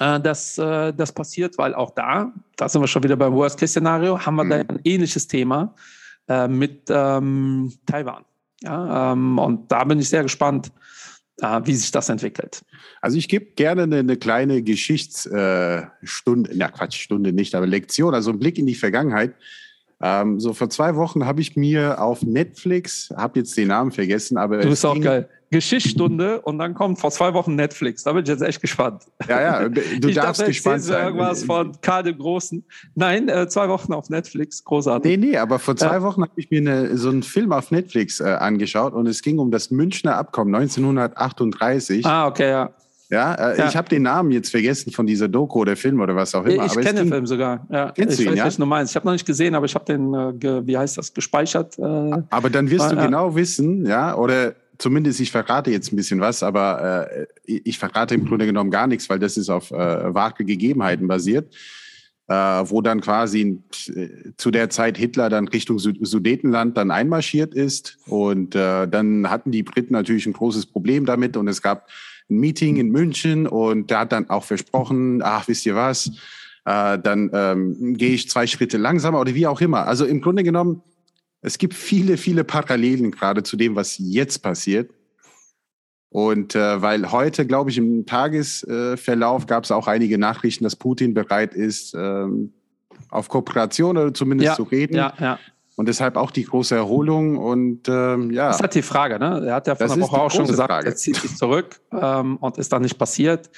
äh, dass äh, das passiert, weil auch da, da sind wir schon wieder beim Worst-Case-Szenario, haben wir mhm. da ein ähnliches Thema äh, mit ähm, Taiwan. Ja, ähm, und da bin ich sehr gespannt, äh, wie sich das entwickelt. Also ich gebe gerne eine, eine kleine Geschichtsstunde, na Quatsch, Stunde nicht, aber Lektion, also einen Blick in die Vergangenheit. Ähm, so vor zwei Wochen habe ich mir auf Netflix, habe jetzt den Namen vergessen, aber du bist auch geil. Geschichtsstunde und dann kommt vor zwei Wochen Netflix. Da bin ich jetzt echt gespannt. Ja, ja, du ich darfst dachte, gespannt sein. irgendwas von Karl dem Großen. Nein, äh, zwei Wochen auf Netflix, großartig. Nee, nee, aber vor zwei ja. Wochen habe ich mir eine, so einen Film auf Netflix äh, angeschaut und es ging um das Münchner Abkommen 1938. Ah, okay, ja. Ja, äh, ja. ich habe den Namen jetzt vergessen von dieser Doku oder Film oder was auch immer. Ich, ich kenne den Film sogar. Ja. Kennst ich du ihn, weiß, ja? du meinst. Ich habe noch nicht gesehen, aber ich habe den, äh, wie heißt das, gespeichert. Äh, aber dann wirst du genau wissen, ja, oder zumindest ich verrate jetzt ein bisschen was, aber äh, ich verrate im Grunde genommen gar nichts, weil das ist auf äh, wahre Gegebenheiten basiert. Äh, wo dann quasi äh, zu der Zeit Hitler dann Richtung Sudetenland dann einmarschiert ist. Und äh, dann hatten die Briten natürlich ein großes Problem damit und es gab ein Meeting in München und der hat dann auch versprochen, ach, wisst ihr was, äh, dann ähm, gehe ich zwei Schritte langsamer oder wie auch immer. Also im Grunde genommen, es gibt viele, viele Parallelen gerade zu dem, was jetzt passiert. Und äh, weil heute, glaube ich, im Tagesverlauf gab es auch einige Nachrichten, dass Putin bereit ist, ähm, auf Kooperation oder zumindest Ja, zu reden. ja, ja. Und deshalb auch die große Erholung. Und ähm, ja, Das ist halt die Frage, ne? Er hat ja vor einer Woche auch schon gesagt, Frage. er zieht sich zurück ähm, und ist dann nicht passiert.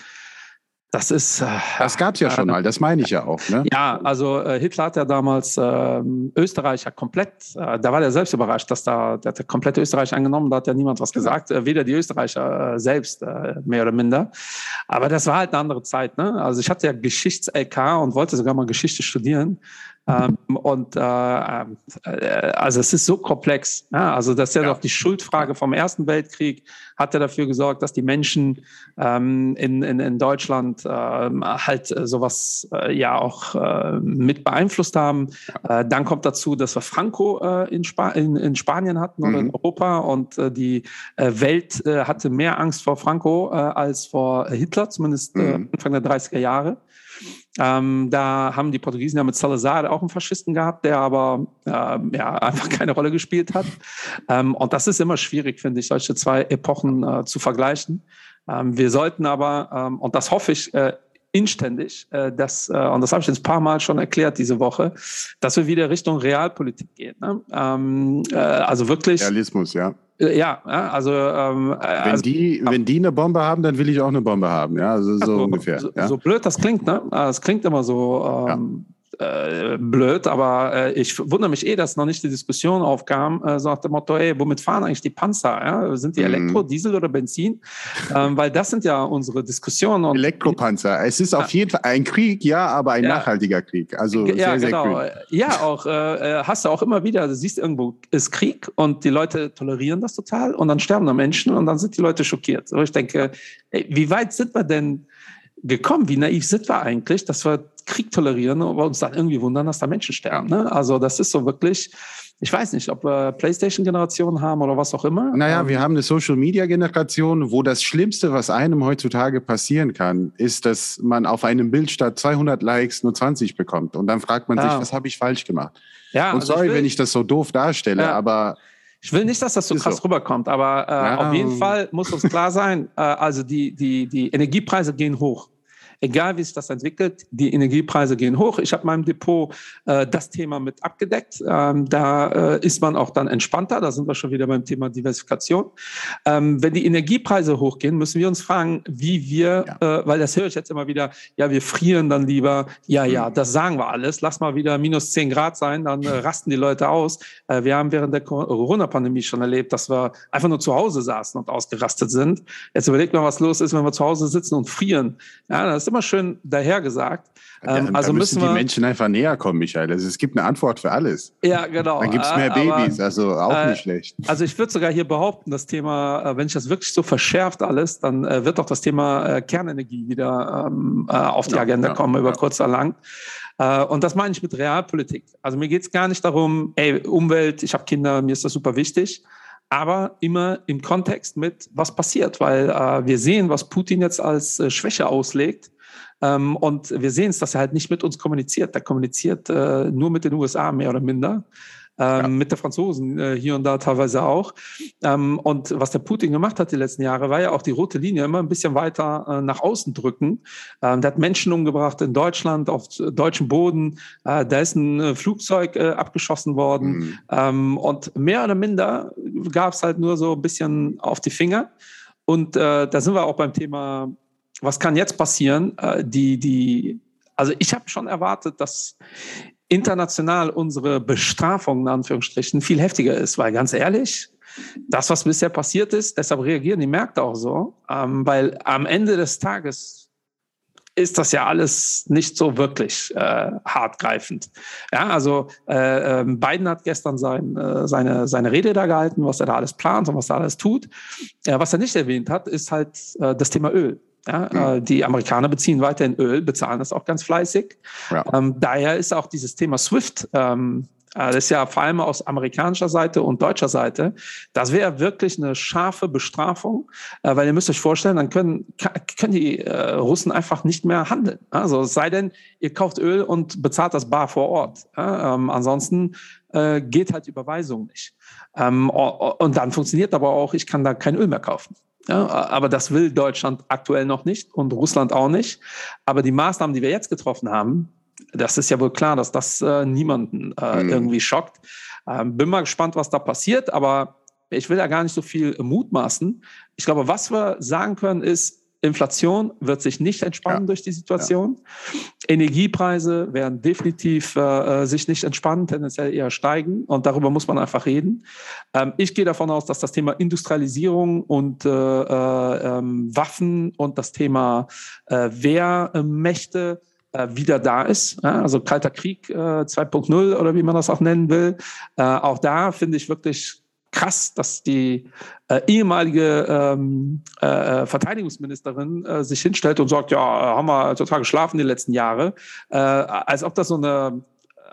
Das ist. Äh, das gab es ja schon mal, das meine ich ja auch. Ne? Ja, also äh, Hitler hat ja damals ähm, Österreich ja komplett, äh, da war der selbst überrascht, dass da der hat ja komplett Österreich angenommen, da hat ja niemand was Genau. gesagt, äh, weder die Österreicher äh, selbst, äh, mehr oder minder. Aber das war halt eine andere Zeit. Ne? Also ich hatte ja Geschichts-LK und wollte sogar mal Geschichte studieren. Ähm, und äh, ähm, äh, also es ist so komplex. Ja? Also das ist ja, Ja. doch die Schuldfrage vom Ersten Weltkrieg, hat ja dafür gesorgt, dass die Menschen ähm, in, in, in Deutschland ähm, halt äh, sowas äh, ja auch äh, mit beeinflusst haben. Äh, dann kommt dazu, dass wir Franco äh, in, Spa in, in Spanien hatten oder in Mhm. Europa und äh, die Welt hatte mehr Angst vor Franco als vor Hitler, zumindest Mhm. Anfang der 30er Jahre. Ähm, da haben die Portugiesen ja mit Salazar auch einen Faschisten gehabt, der aber ähm, ja, einfach keine Rolle gespielt hat. Ähm, und das ist immer schwierig, finde ich, solche zwei Epochen äh, zu vergleichen. Ähm, wir sollten aber, ähm, und das hoffe ich äh, inständig, äh, äh, und das habe ich jetzt ein paar Mal schon erklärt diese Woche, dass wir wieder Richtung Realpolitik gehen. Ne? Ähm, äh, also wirklich, Realismus, ja. Äh, ja, ja, also, ähm, äh, Wenn, also die, wenn die eine Bombe haben, dann will ich auch eine Bombe haben. Ja, also so so, ungefähr. So, ja. so blöd das klingt, ne? Äh, Es klingt immer so ähm, äh, blöd, aber äh, ich wundere mich eh, dass noch nicht die Diskussion aufkam, äh, so nach dem Motto, ey, womit fahren eigentlich die Panzer? Ja? Sind die Mhm. Elektro, Diesel oder Benzin? ähm, weil das sind ja unsere Diskussionen. Und Elektropanzer. Es ist auf jeden Fall ein Krieg, ja, aber ein Ja. nachhaltiger Krieg. Also ja, sehr, sehr genau. grün. Ja, auch äh, äh, hast du auch immer wieder, du siehst irgendwo ist Krieg und die Leute tolerieren das total und dann sterben da Menschen und dann sind die Leute schockiert. So, ich denke, ey, wie weit sind wir denn gekommen? Wie naiv sind wir eigentlich, dass wir Krieg tolerieren und uns dann irgendwie wundern, dass da Menschen sterben? Ne? Also das ist so wirklich, ich weiß nicht, ob wir Playstation-Generationen haben oder was auch immer. Naja, Ähm, wir haben eine Social-Media-Generation, wo das Schlimmste, was einem heutzutage passieren kann, ist, dass man auf einem Bild statt 200 Likes nur 20 bekommt. Und dann fragt man sich, Ja. was habe ich falsch gemacht? ja, Und also sorry, ich wenn ich das so doof darstelle, Ja. aber Ich will nicht, dass das so Ist krass so. rüberkommt, aber äh, Ja. auf jeden Fall muss uns klar sein, äh, also die, die, die Energiepreise gehen hoch. Egal wie sich das entwickelt, die Energiepreise gehen hoch. Ich habe in meinem Depot äh, das Thema mit abgedeckt. Ähm, da äh, ist man auch dann entspannter. Da sind wir schon wieder beim Thema Diversifikation. Ähm, wenn die Energiepreise hochgehen, müssen wir uns fragen, wie wir, äh, weil das höre ich jetzt immer wieder, ja, wir frieren dann lieber. Ja, ja, Mhm. das sagen wir alles. Lass mal wieder minus 10 Grad sein, dann äh, rasten die Leute aus. Äh, wir haben während der Corona-Pandemie schon erlebt, dass wir einfach nur zu Hause saßen und ausgerastet sind. Jetzt überlegt mal, was los ist, wenn wir zu Hause sitzen und frieren. Ja, das ist immer schön dahergesagt. ja, Ähm, da also müssen müssen die wir. Menschen einfach näher kommen, Michael. Also, es gibt eine Antwort für alles. ja, genau. Dann gibt es mehr Äh, aber- Babys, also auch äh, nicht schlecht. Also ich würde sogar hier behaupten, das Thema, äh, wenn sich das wirklich so verschärft alles, dann äh, wird auch das Thema äh, Kernenergie wieder ähm, äh, auf die Ja, Agenda ja, kommen, über ja. kurz oder lang. Äh, und das meine ich mit Realpolitik. Also mir geht es gar nicht darum, ey, Umwelt, ich habe Kinder, mir ist das super wichtig, aber immer im Kontext mit, was passiert, weil äh, wir sehen, was Putin jetzt als äh, Schwäche auslegt. Ähm, und wir sehen es, dass er halt nicht mit uns kommuniziert. Er kommuniziert äh, nur mit den USA mehr oder minder. Ähm, Ja. Mit der Franzosen äh, hier und da teilweise auch. Ähm, und was der Putin gemacht hat die letzten Jahre, war ja auch die rote Linie immer ein bisschen weiter äh, nach außen drücken. Ähm, der hat Menschen umgebracht in Deutschland, auf deutschem Boden. Äh, da ist ein äh, Flugzeug äh, abgeschossen worden. Mhm. Ähm, und mehr oder minder gab es halt nur so ein bisschen auf die Finger. Und äh, da sind wir auch beim Thema, was kann jetzt passieren? Äh, die, die, also ich habe schon erwartet, dass international unsere Bestrafung in Anführungsstrichen viel heftiger ist, weil ganz ehrlich, das, was bisher passiert ist, deshalb reagieren die Märkte auch so, ähm, weil am Ende des Tages ist das ja alles nicht so wirklich äh, hartgreifend. Ja, also äh, ähm, Biden hat gestern sein, äh, seine, seine Rede da gehalten, was er da alles plant und was er alles tut. Was er nicht erwähnt hat, ist halt äh, das Thema Öl. Ja, äh, die Amerikaner beziehen weiterhin Öl, bezahlen das auch ganz fleißig. Ja. Ähm, daher ist auch dieses Thema SWIFT ähm, das ist ja vor allem aus amerikanischer Seite und deutscher Seite, das wäre wirklich eine scharfe Bestrafung, weil ihr müsst euch vorstellen, dann können, können die Russen einfach nicht mehr handeln. Also es sei denn, ihr kauft Öl und bezahlt das bar vor Ort. Ähm, ansonsten geht halt Überweisung nicht. Ähm, und dann funktioniert aber auch, ich kann da kein Öl mehr kaufen. Ja, aber das will Deutschland aktuell noch nicht und Russland auch nicht. Aber die Maßnahmen, die wir jetzt getroffen haben, das ist ja wohl klar, dass das äh, niemanden äh, mhm. irgendwie schockt. Ähm, bin mal gespannt, was da passiert, aber ich will da gar nicht so viel mutmaßen. Ich glaube, was wir sagen können, ist, Inflation wird sich nicht entspannen ja. durch die Situation. Ja. Energiepreise werden definitiv äh, sich nicht entspannen, tendenziell eher steigen. Und darüber muss man einfach reden. Ähm, ich gehe davon aus, dass das Thema Industrialisierung und äh, äh, ähm, Waffen und das Thema äh, Wehrmächte äh, wieder da ist. Also Kalter Krieg äh, 2.0 oder wie man das auch nennen will. Äh, auch da finde ich wirklich krass, dass die äh, ehemalige ähm, äh, Verteidigungsministerin äh, sich hinstellt und sagt, ja, haben wir total geschlafen die letzten Jahre, äh, als ob das so eine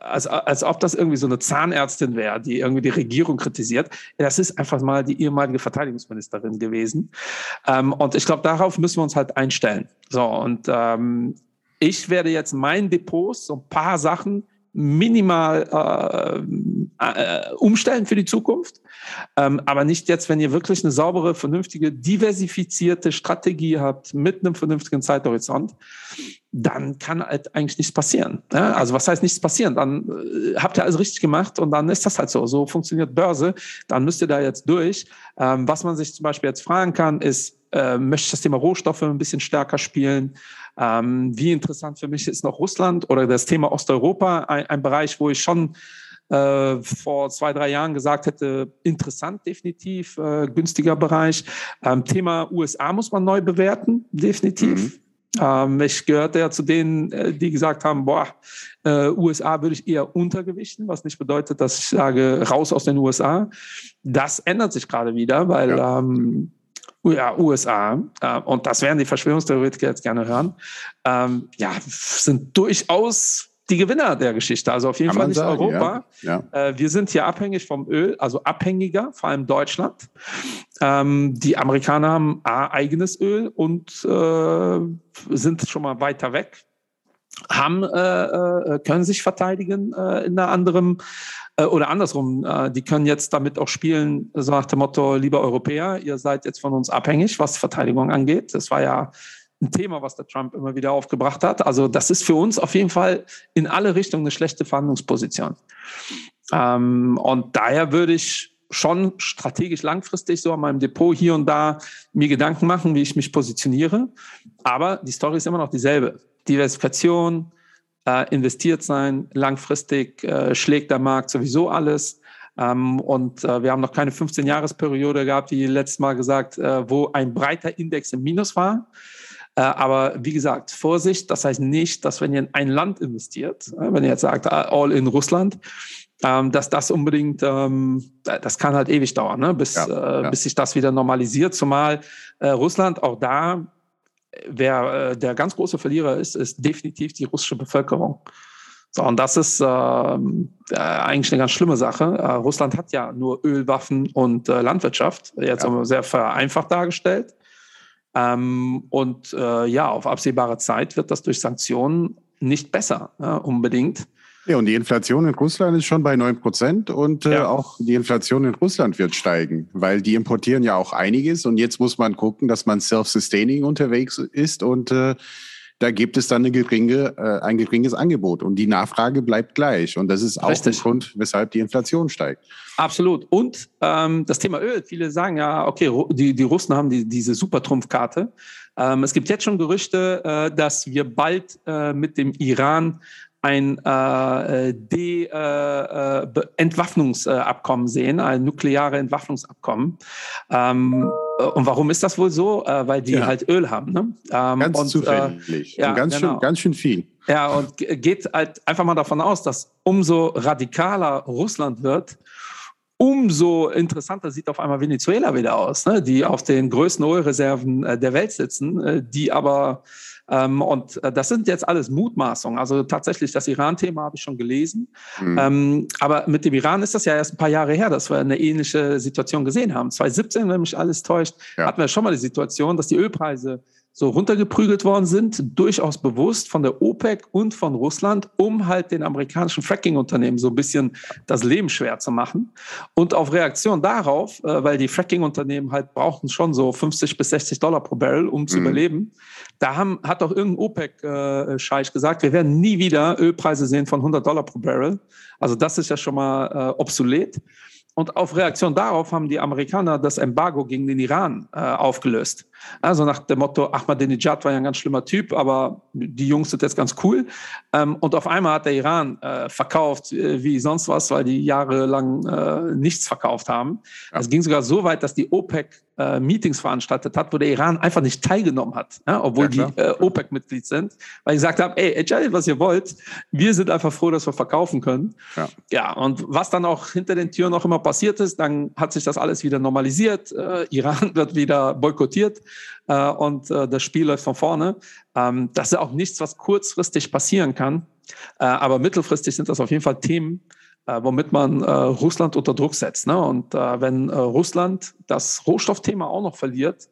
als, als ob das irgendwie so eine Zahnärztin wäre, die irgendwie die Regierung kritisiert. Das ist einfach mal die ehemalige Verteidigungsministerin gewesen. Ähm, und ich glaube, darauf müssen wir uns halt einstellen. So, und ähm, ich werde jetzt mein Depots, so ein paar Sachen minimal äh, umstellen für die Zukunft. Ähm, aber nicht jetzt, wenn ihr wirklich eine saubere, vernünftige, diversifizierte Strategie habt mit einem vernünftigen Zeithorizont, dann kann halt eigentlich nichts passieren. Ja? Also was heißt nichts passieren? Dann äh, habt ihr alles richtig gemacht und dann ist das halt so. So funktioniert Börse. Dann müsst ihr da jetzt durch. Ähm, was man sich zum Beispiel jetzt fragen kann, ist, äh, möchte ich das Thema Rohstoffe ein bisschen stärker spielen? Ähm, wie interessant für mich ist noch Russland oder das Thema Osteuropa, ein, ein Bereich, wo ich schon äh, vor zwei, drei Jahren gesagt hätte, interessant definitiv, äh, günstiger Bereich. Ähm, Thema USA muss man neu bewerten, definitiv. Mhm. Ähm, ich gehörte ja zu denen, äh, die gesagt haben, boah, äh, USA würde ich eher untergewichten, was nicht bedeutet, dass ich sage, raus aus den USA. Das ändert sich gerade wieder, weil ja. ähm, ja, USA, äh, und das werden die Verschwörungstheoretiker jetzt gerne hören, ähm, ja, sind durchaus die Gewinner der Geschichte. Also auf jeden Kann Fall nicht sagen, Europa. Ja. Ja. Äh, wir sind hier abhängig vom Öl, also abhängiger, vor allem Deutschland. Ähm, die Amerikaner haben A, eigenes Öl und äh, sind schon mal weiter weg haben, äh, äh können sich verteidigen äh, in einer anderen äh, oder andersrum, die können jetzt damit auch spielen, so nach dem Motto, lieber Europäer, ihr seid jetzt von uns abhängig, was Verteidigung angeht. Das war ja ein Thema, was der Trump immer wieder aufgebracht hat. Also das ist für uns auf jeden Fall in alle Richtungen eine schlechte Verhandlungsposition. Ähm, und daher würde ich schon strategisch langfristig so an meinem Depot hier und da mir Gedanken machen, wie ich mich positioniere. Aber die Story ist immer noch dieselbe. Diversifikation, äh, investiert sein, langfristig äh, schlägt der Markt sowieso alles. Ähm, und äh, wir haben noch keine 15-Jahres-Periode gehabt, wie letztes Mal gesagt, äh, wo ein breiter Index im Minus war. Äh, aber wie gesagt, Vorsicht, das heißt nicht, dass wenn ihr in ein Land investiert, äh, wenn ihr jetzt sagt, all in Russland, ähm, dass das unbedingt, ähm, das kann halt ewig dauern, ne? bis, ja, ja. bis sich das wieder normalisiert. Zumal Russland auch da wer äh, der ganz große Verlierer ist, ist definitiv die russische Bevölkerung. So, und das ist äh, äh, eigentlich eine ganz schlimme Sache. Äh, Russland hat ja nur Ölwaffen und äh, Landwirtschaft, jetzt ja. sehr vereinfacht dargestellt. Ähm, und äh, ja, auf absehbare Zeit wird das durch Sanktionen nicht besser, unbedingt. Ja, und die Inflation in Russland ist schon bei 9 Prozent und äh, ja. auch die Inflation in Russland wird steigen, weil die importieren ja auch einiges und jetzt muss man gucken, dass man self-sustaining unterwegs ist und äh, da gibt es dann eine geringe, äh, ein geringes Angebot und die Nachfrage bleibt gleich und das ist auch Richtig. der Grund, weshalb die Inflation steigt. Absolut. Und ähm, das Thema Öl, viele sagen ja, okay, die, die Russen haben die, diese Supertrumpfkarte. Ähm, es gibt jetzt schon Gerüchte, äh, dass wir bald äh, mit dem Iran ein äh, äh, äh Entwaffnungsabkommen sehen, ein nukleare Entwaffnungsabkommen. Ähm, äh, und warum ist das wohl so? Äh, weil die ja. halt Öl haben. Ne? Ähm, ganz und, zufällig. ja, und ganz, genau. schön, ganz schön viel. Ja, und geht halt einfach mal davon aus, dass umso radikaler Russland wird, umso interessanter sieht auf einmal Venezuela wieder aus, ne? die auf den größten Ölreserven äh, der Welt sitzen, äh, die aber ähm, und äh, das sind jetzt alles Mutmaßungen. Also tatsächlich, das Iran-Thema habe ich schon gelesen. Mhm. Ähm, aber mit dem Iran ist das ja erst ein paar Jahre her, dass wir eine ähnliche Situation gesehen haben. 2017, wenn mich alles täuscht, ja. hatten wir schon mal die Situation, dass die Ölpreise so runtergeprügelt worden sind, durchaus bewusst von der OPEC und von Russland, um halt den amerikanischen Fracking-Unternehmen so ein bisschen das Leben schwer zu machen. Und auf Reaktion darauf, äh, weil die Fracking-Unternehmen halt brauchten schon so 50 bis 60 Dollar pro Barrel, um zu mhm. überleben, da haben, hat doch irgendein OPEC-Scheich gesagt, wir werden nie wieder Ölpreise sehen von 100 Dollar pro Barrel. Also das ist ja schon mal äh, obsolet. Und auf Reaktion darauf haben die Amerikaner das Embargo gegen den Iran äh, aufgelöst. Also nach dem Motto, Ahmadinejad war ja ein ganz schlimmer Typ, aber die Jungs sind jetzt ganz cool. Ähm, und auf einmal hat der Iran äh, verkauft äh, wie sonst was, weil die jahrelang äh, nichts verkauft haben. Es ging sogar so weit, dass die OPEC äh, Meetings veranstaltet hat, wo der Iran einfach nicht teilgenommen hat, ja, obwohl ja, die äh, OPEC-Mitglied sind, weil ich gesagt habe, ey, entscheidet, was ihr wollt. Wir sind einfach froh, dass wir verkaufen können. Ja. ja, und was dann auch hinter den Türen noch immer passiert ist, dann hat sich das alles wieder normalisiert. Äh, Iran wird wieder boykottiert äh, und äh, das Spiel läuft von vorne. Ähm, das ist auch nichts, was kurzfristig passieren kann. Äh, aber mittelfristig sind das auf jeden Fall Themen, womit man äh, Russland unter Druck setzt. Ne? Und äh, wenn äh, Russland das Rohstoffthema auch noch verliert,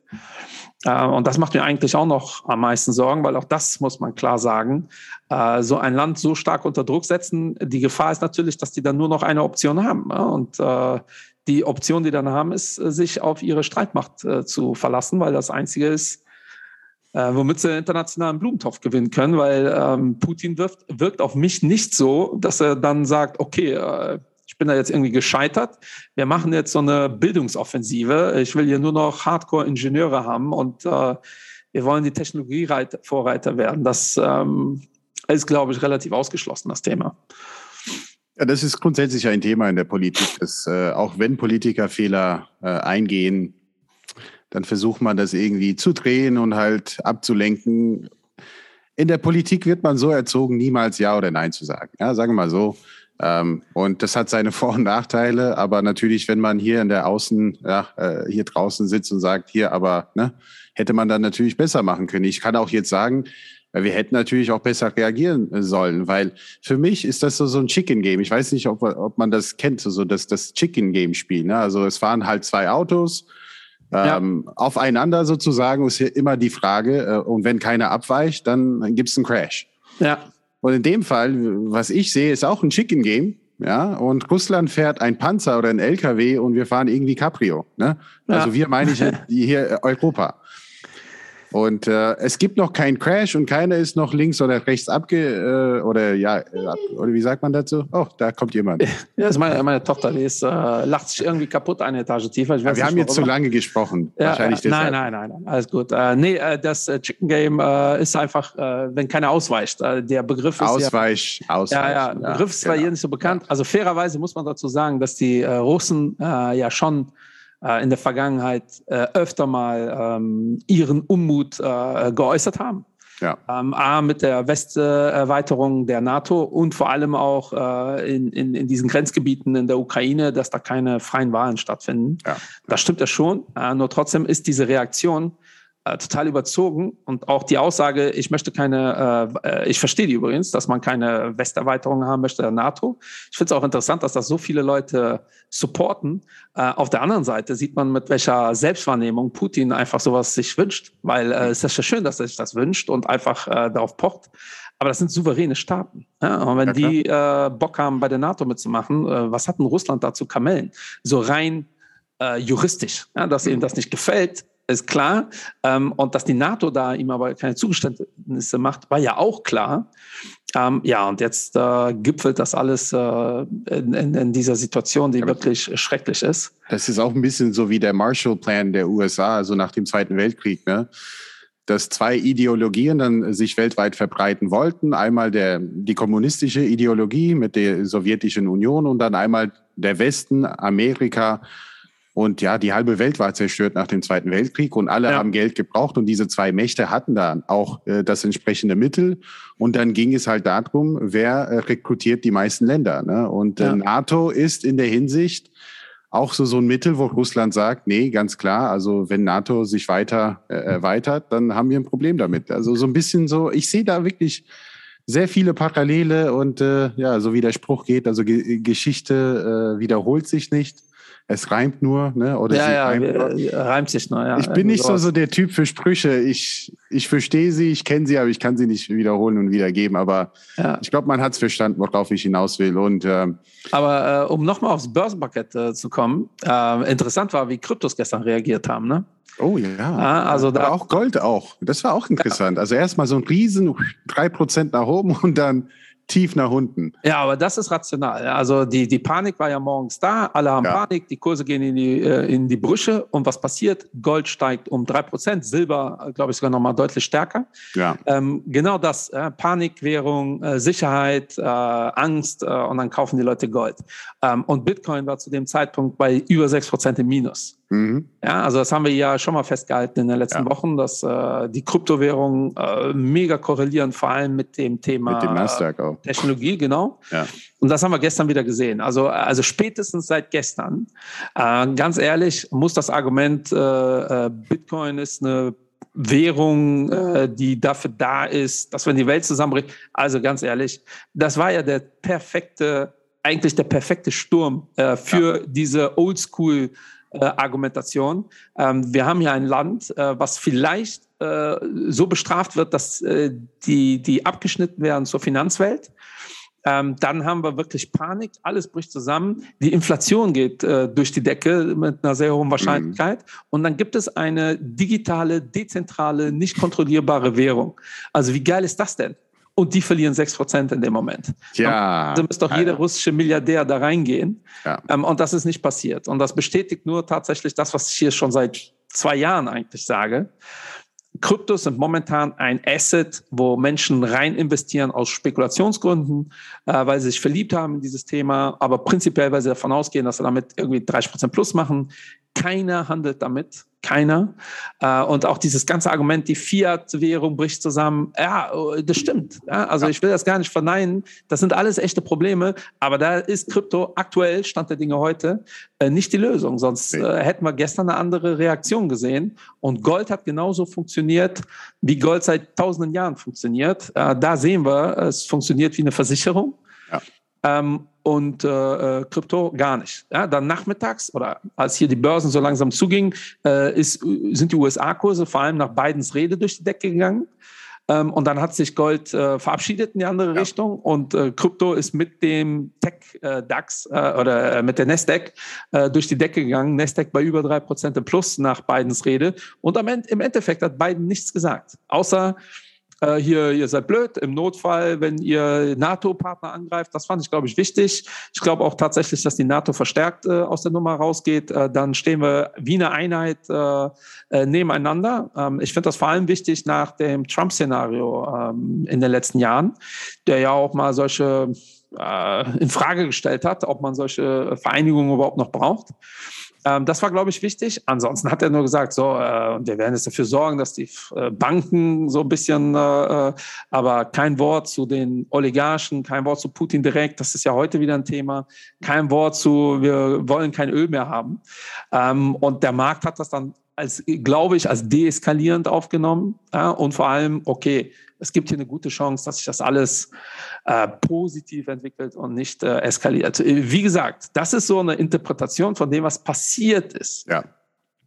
äh, und das macht mir eigentlich auch noch am meisten Sorgen, weil auch das muss man klar sagen, äh, so ein Land so stark unter Druck setzen, die Gefahr ist natürlich, dass die dann nur noch eine Option haben. Ne? Und äh, die Option, die dann haben, ist, äh, sich auf ihre Streitmacht äh, zu verlassen, weil das Einzige ist, äh, womit sie internationalen Blumentopf gewinnen können, weil ähm, Putin wirkt, wirkt auf mich nicht so, dass er dann sagt, okay, äh, ich bin da jetzt irgendwie gescheitert. Wir machen jetzt so eine Bildungsoffensive. Ich will hier nur noch Hardcore-Ingenieure haben und äh, wir wollen die Technologievorreiter werden. Das ähm, ist, glaube ich, relativ ausgeschlossen, das Thema. Ja, das ist grundsätzlich ein Thema in der Politik, dass äh, auch wenn Politiker Fehler äh, eingehen, dann versucht man das irgendwie zu drehen und halt abzulenken. In der Politik wird man so erzogen, niemals Ja oder Nein zu sagen. Ja, sagen wir mal so. Ähm, und das hat seine Vor- und Nachteile. Aber natürlich, wenn man hier in der Außen, ja, äh, hier draußen sitzt und sagt, hier, aber ne, hätte man dann natürlich besser machen können. Ich kann auch jetzt sagen, wir hätten natürlich auch besser reagieren sollen, weil für mich ist das so, so ein Chicken Game. Ich weiß nicht, ob, ob man das kennt, so das, das Chicken Game Spiel. Ne? Also es waren halt zwei Autos ähm, ja. Aufeinander sozusagen ist hier immer die Frage, äh, und wenn keiner abweicht, dann gibt es einen Crash. Ja. Und in dem Fall, was ich sehe, ist auch ein Chicken Game. Ja, und Russland fährt ein Panzer oder ein LKW und wir fahren irgendwie Cabrio. Ne? Also ja. wir meine ich hier Europa. Und äh, es gibt noch keinen Crash und keiner ist noch links oder rechts abge äh, oder ja äh, oder wie sagt man dazu? Oh, da kommt jemand. Ja, das ist meine, meine Tochter, die ist, äh, lacht sich irgendwie kaputt eine Etage tiefer. Ja, wir haben jetzt zu lange gesprochen. Ja, Wahrscheinlich äh, nein, nein, nein, nein, alles gut. Äh, nee, äh, das äh, Chicken Game ist einfach, wenn keiner ausweicht. Der Begriff ist Ausweich, ja, Ausweich. Ja, ja, Begriff ist genau. hier nicht so bekannt. Also fairerweise muss man dazu sagen, dass die Russen ja schon in der Vergangenheit äh, öfter mal ähm, ihren Unmut äh, geäußert haben. Ja. Ähm, A, mit der Westerweiterung der NATO und vor allem auch äh, in, in, in diesen Grenzgebieten in der Ukraine, dass da keine freien Wahlen stattfinden. Ja. Das stimmt ja schon. Äh, nur trotzdem ist diese Reaktion äh, total überzogen und auch die Aussage, ich möchte keine, äh, äh, ich verstehe die übrigens, dass man keine Westerweiterung haben möchte der NATO. Ich finde es auch interessant, dass das so viele Leute supporten. Äh, auf der anderen Seite sieht man, mit welcher Selbstwahrnehmung Putin einfach sowas sich wünscht, weil äh, es ist ja schön, dass er sich das wünscht und einfach äh, darauf pocht. Aber das sind souveräne Staaten. Ja? Und wenn ja, die Bock haben, bei der NATO mitzumachen, was hat denn Russland dazu Kamellen? So rein juristisch, ja? dass ihnen das nicht gefällt, ist klar. Ähm, und dass die NATO da ihm aber keine Zugeständnisse macht, war ja auch klar. Ähm, ja, und jetzt äh, gipfelt das alles äh, in, in, in, dieser Situation, die ja, wirklich schrecklich ist. Das ist auch ein bisschen so wie der Marshall-Plan der USA, also nach dem Zweiten Weltkrieg, ne? dass zwei Ideologien dann sich weltweit verbreiten wollten. Einmal der, die kommunistische Ideologie mit der sowjetischen Union und dann einmal der Westen, Amerika und ja, die halbe Welt war zerstört nach dem Zweiten Weltkrieg und alle ja. haben Geld gebraucht und diese zwei Mächte hatten dann auch äh, das entsprechende Mittel. Und dann ging es halt darum, wer äh, rekrutiert die meisten Länder. Ne? Und äh, ja. NATO ist in der Hinsicht auch so, so ein Mittel, wo Russland sagt, nee, ganz klar, also wenn NATO sich weiter äh, erweitert, dann haben wir ein Problem damit. Also so ein bisschen so, ich sehe da wirklich sehr viele Parallele und äh, ja, so wie der Spruch geht, also Ge Geschichte äh, wiederholt sich nicht. Es reimt nur, ne? Oder ja, ja, reimt, nur. reimt sich nur, ja. Ich bin nicht so, so der Typ für Sprüche. Ich, ich verstehe sie, ich kenne sie, aber ich kann sie nicht wiederholen und wiedergeben. Aber ja. ich glaube, man hat es verstanden, worauf ich hinaus will. Und, ähm, aber äh, um nochmal aufs Börsenpaket äh, zu kommen, äh, interessant war, wie Kryptos gestern reagiert haben, ne? Oh ja. ja also da, auch Gold auch. Das war auch interessant. Ja. Also erstmal so ein Riesen, drei Prozent nach oben und dann tief nach unten. Ja, aber das ist rational. Also die, die Panik war ja morgens da, alle haben ja. Panik, die Kurse gehen in die, äh, in die Brüche und was passiert? Gold steigt um drei Prozent, Silber, glaube ich, sogar nochmal deutlich stärker. Ja. Ähm, genau das, äh, Panikwährung, äh, Sicherheit, äh, Angst äh, und dann kaufen die Leute Gold. Ähm, und Bitcoin war zu dem Zeitpunkt bei über sechs Prozent im Minus. Mhm. Ja, also das haben wir ja schon mal festgehalten in den letzten ja. Wochen, dass äh, die Kryptowährungen äh, mega korrelieren, vor allem mit dem Thema mit dem Nasdaq auch. Technologie, genau. Ja. Und das haben wir gestern wieder gesehen. Also, also spätestens seit gestern, äh, ganz ehrlich, muss das Argument, äh, äh, Bitcoin ist eine Währung, äh, die dafür da ist, dass wenn die Welt zusammenbricht. Also ganz ehrlich, das war ja der perfekte, eigentlich der perfekte Sturm für ja. diese Oldschool äh, Argumentation. Ähm, wir haben hier ein Land, äh, was vielleicht äh, so bestraft wird, dass äh, die, die abgeschnitten werden zur Finanzwelt. Ähm, dann haben wir wirklich Panik, alles bricht zusammen, die Inflation geht äh, durch die Decke mit einer sehr hohen Wahrscheinlichkeit mhm. und dann gibt es eine digitale, dezentrale, nicht kontrollierbare Währung. Also wie geil ist das denn? Und die verlieren 6% in dem Moment. Ja. Da müsste doch jeder russische Milliardär da reingehen. Ja. Ähm, und das ist nicht passiert. Und das bestätigt nur tatsächlich das, was ich hier schon seit zwei Jahren eigentlich sage. Kryptos sind momentan ein Asset, wo Menschen rein investieren aus Spekulationsgründen, äh, weil sie sich verliebt haben in dieses Thema, aber prinzipiell, weil sie davon ausgehen, dass sie damit irgendwie 30 Prozent plus machen. Keiner handelt damit keiner. Äh, und auch dieses ganze Argument, die Fiat-Währung bricht zusammen, ja, das stimmt. Also ich will das gar nicht verneinen. Das sind alles echte Probleme. Aber da ist Krypto aktuell, Stand der Dinge heute, äh, nicht die Lösung. Sonst äh, hätten wir gestern eine andere Reaktion gesehen. Und Gold hat genauso funktioniert, wie Gold seit tausenden Jahren funktioniert. Da sehen wir, es funktioniert wie eine Versicherung. Ja. Ähm, und äh, äh, Krypto gar nicht. Ja, dann nachmittags oder als hier die Börsen so langsam zugingen, äh, ist, sind die USA-Kurse vor allem nach Bidens Rede durch die Decke gegangen. Ähm, und dann hat sich Gold äh, verabschiedet in die andere ja. Richtung und äh, Krypto ist mit dem Tech-DAX äh, oder äh, mit der Nasdaq äh, durch die Decke gegangen. Nasdaq bei über drei Prozent im Plus nach Bidens Rede. Und am Ende, im Endeffekt hat Biden nichts gesagt, außer äh, hier, ihr seid blöd, im Notfall, wenn ihr NATO-Partner angreift, das fand ich, glaube ich, wichtig. Ich glaube auch tatsächlich, dass die NATO verstärkt äh, aus der Nummer rausgeht. Äh, dann stehen wir wie eine Einheit äh, äh, nebeneinander. Ähm, ich finde das vor allem wichtig nach dem Trump-Szenario ähm, in den letzten Jahren, der ja auch mal solche äh, in Frage gestellt hat, ob man solche Vereinigungen überhaupt noch braucht. Ähm, das war, glaube ich, wichtig. Ansonsten hat er nur gesagt, so, äh, wir werden jetzt dafür sorgen, dass die äh, Banken so ein bisschen, äh, äh, aber kein Wort zu den Oligarchen, kein Wort zu Putin direkt. Das ist ja heute wieder ein Thema. Kein Wort zu, wir wollen kein Öl mehr haben. Ähm, und der Markt hat das dann als, glaube ich, als deeskalierend aufgenommen. Ja, und vor allem, okay, es gibt hier eine gute Chance, dass sich das alles äh, positiv entwickelt und nicht äh, eskaliert. Wie gesagt, das ist so eine Interpretation von dem, was passiert ist. Ja.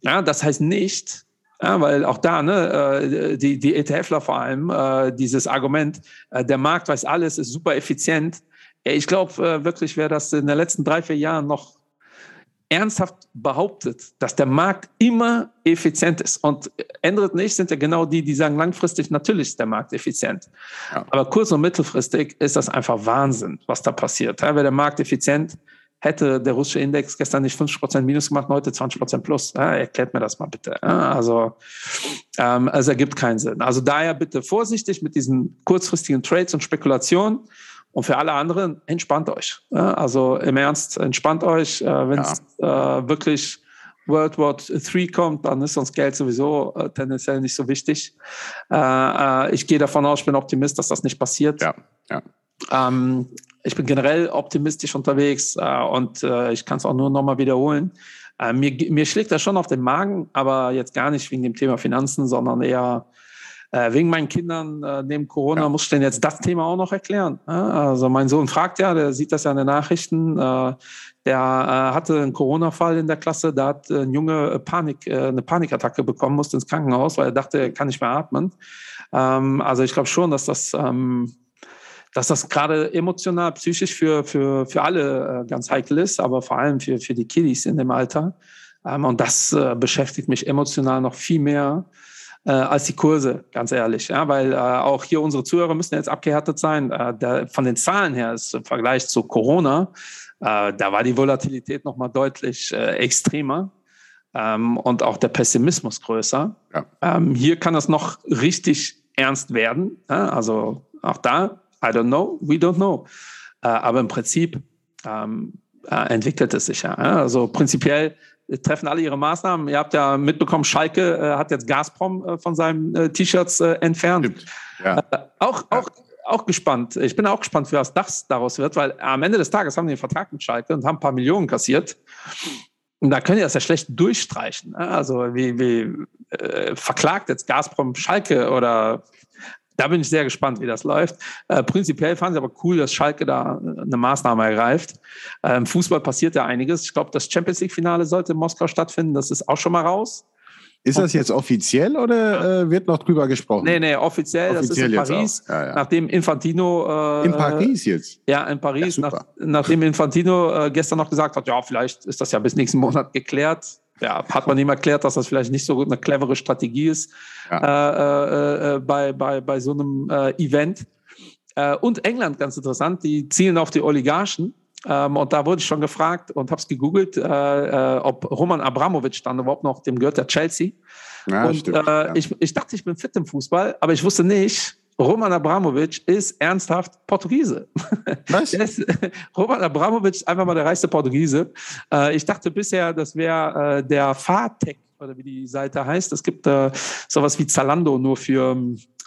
Ja, das heißt nicht, ja, weil auch da, ne, äh, die, die ETFler vor allem, äh, dieses Argument, äh, der Markt weiß alles, ist super effizient. Ich glaube wirklich, wer das in den letzten drei, vier Jahren noch ernsthaft behauptet, dass der Markt immer effizient ist und ändert nicht, sind ja genau die, die sagen, langfristig natürlich ist der Markt effizient. Ja. Aber kurz- und mittelfristig ist das einfach Wahnsinn, was da passiert. Ja, wäre der Markt effizient, hätte der russische Index gestern nicht 50% Minus gemacht, heute 20% Plus. Ja, erklärt mir das mal bitte. also, ähm, also ergibt keinen Sinn. Also daher bitte vorsichtig mit diesen kurzfristigen Trades und Spekulationen. Und für alle anderen, entspannt euch. Also im Ernst, entspannt euch. Äh, Wenn es ja. äh, wirklich World War III kommt, dann ist uns Geld sowieso äh, tendenziell nicht so wichtig. Äh, äh, ich gehe davon aus, ich bin Optimist, dass das nicht passiert. Ja, ja. Ähm, ich bin generell optimistisch unterwegs äh, und ich kann es auch nur nochmal wiederholen. Mir, mir schlägt das schon auf den Magen, aber jetzt gar nicht wegen dem Thema Finanzen, sondern eher äh, wegen meinen Kindern äh, neben Corona ja. muss ich denn jetzt das Thema auch noch erklären. Also mein Sohn fragt ja, der sieht das ja in den Nachrichten. Äh, der hatte einen Corona-Fall in der Klasse, da hat ein Junge Panik, eine Panikattacke bekommen, musste ins Krankenhaus, weil er dachte, er kann nicht mehr atmen. Ähm, also ich glaube schon, dass das ähm, dass das gerade emotional, psychisch für, für, für alle ganz heikel ist, aber vor allem für, für die Kiddies in dem Alter. Ähm, und das beschäftigt mich emotional noch viel mehr äh, als die Kurse, ganz ehrlich. Ja, weil äh, auch hier unsere Zuhörer müssen jetzt abgehärtet sein. Äh, der, von den Zahlen her ist im Vergleich zu Corona, äh, da war die Volatilität nochmal deutlich äh, extremer. Ähm, und auch der Pessimismus größer. Ja. Ähm, hier kann das noch richtig ernst werden. Ja, also auch da, I don't know, we don't know. Äh, aber im Prinzip ähm, entwickelt es sich ja. Also prinzipiell treffen alle ihre Maßnahmen. Ihr habt ja mitbekommen, Schalke äh, hat jetzt Gazprom äh, von seinen äh, T-Shirts äh, entfernt. Ja. Äh, auch, auch, auch gespannt. Ich bin auch gespannt, was das daraus wird, weil am Ende des Tages haben die den Vertrag mit Schalke und haben ein paar Millionen kassiert. Und da können die das ja schlecht durchstreichen. Ne? Also wie, wie äh, verklagt jetzt Gazprom Schalke oder da bin ich sehr gespannt, wie das läuft. Äh, prinzipiell fand ich aber cool, dass Schalke da eine Maßnahme ergreift. Äh, Im Fußball passiert ja einiges. Ich glaube, das Champions League-Finale sollte in Moskau stattfinden. Das ist auch schon mal raus. Ist das jetzt offiziell oder äh, wird noch drüber gesprochen? Nee, nee, offiziell. offiziell das ist in Paris. Ja, ja. Nachdem Infantino. Äh, in Paris jetzt? Ja, in Paris. Ja, nach, nachdem Infantino äh, gestern noch gesagt hat, ja, vielleicht ist das ja bis nächsten Monat geklärt ja, hat man ihm erklärt, dass das vielleicht nicht so eine clevere Strategie ist ja. äh, äh, äh bei, bei, bei so einem äh, Event. Äh, und England, ganz interessant, die zielen auf die Oligarchen. Ähm, und da wurde ich schon gefragt und habe es gegoogelt, äh, ob Roman Abramowitsch dann überhaupt noch, dem gehört der Chelsea. Ja, und stimmt, ja. ich, ich dachte, ich bin fit im Fußball, aber ich wusste nicht, Roman Abramovic ist ernsthaft Portugiese. Was? ist, Roman Abramovic ist einfach mal der reichste Portugiese. Äh, ich dachte bisher, das wäre äh, der Fartec oder wie die Seite heißt. Es gibt äh, sowas wie Zalando nur für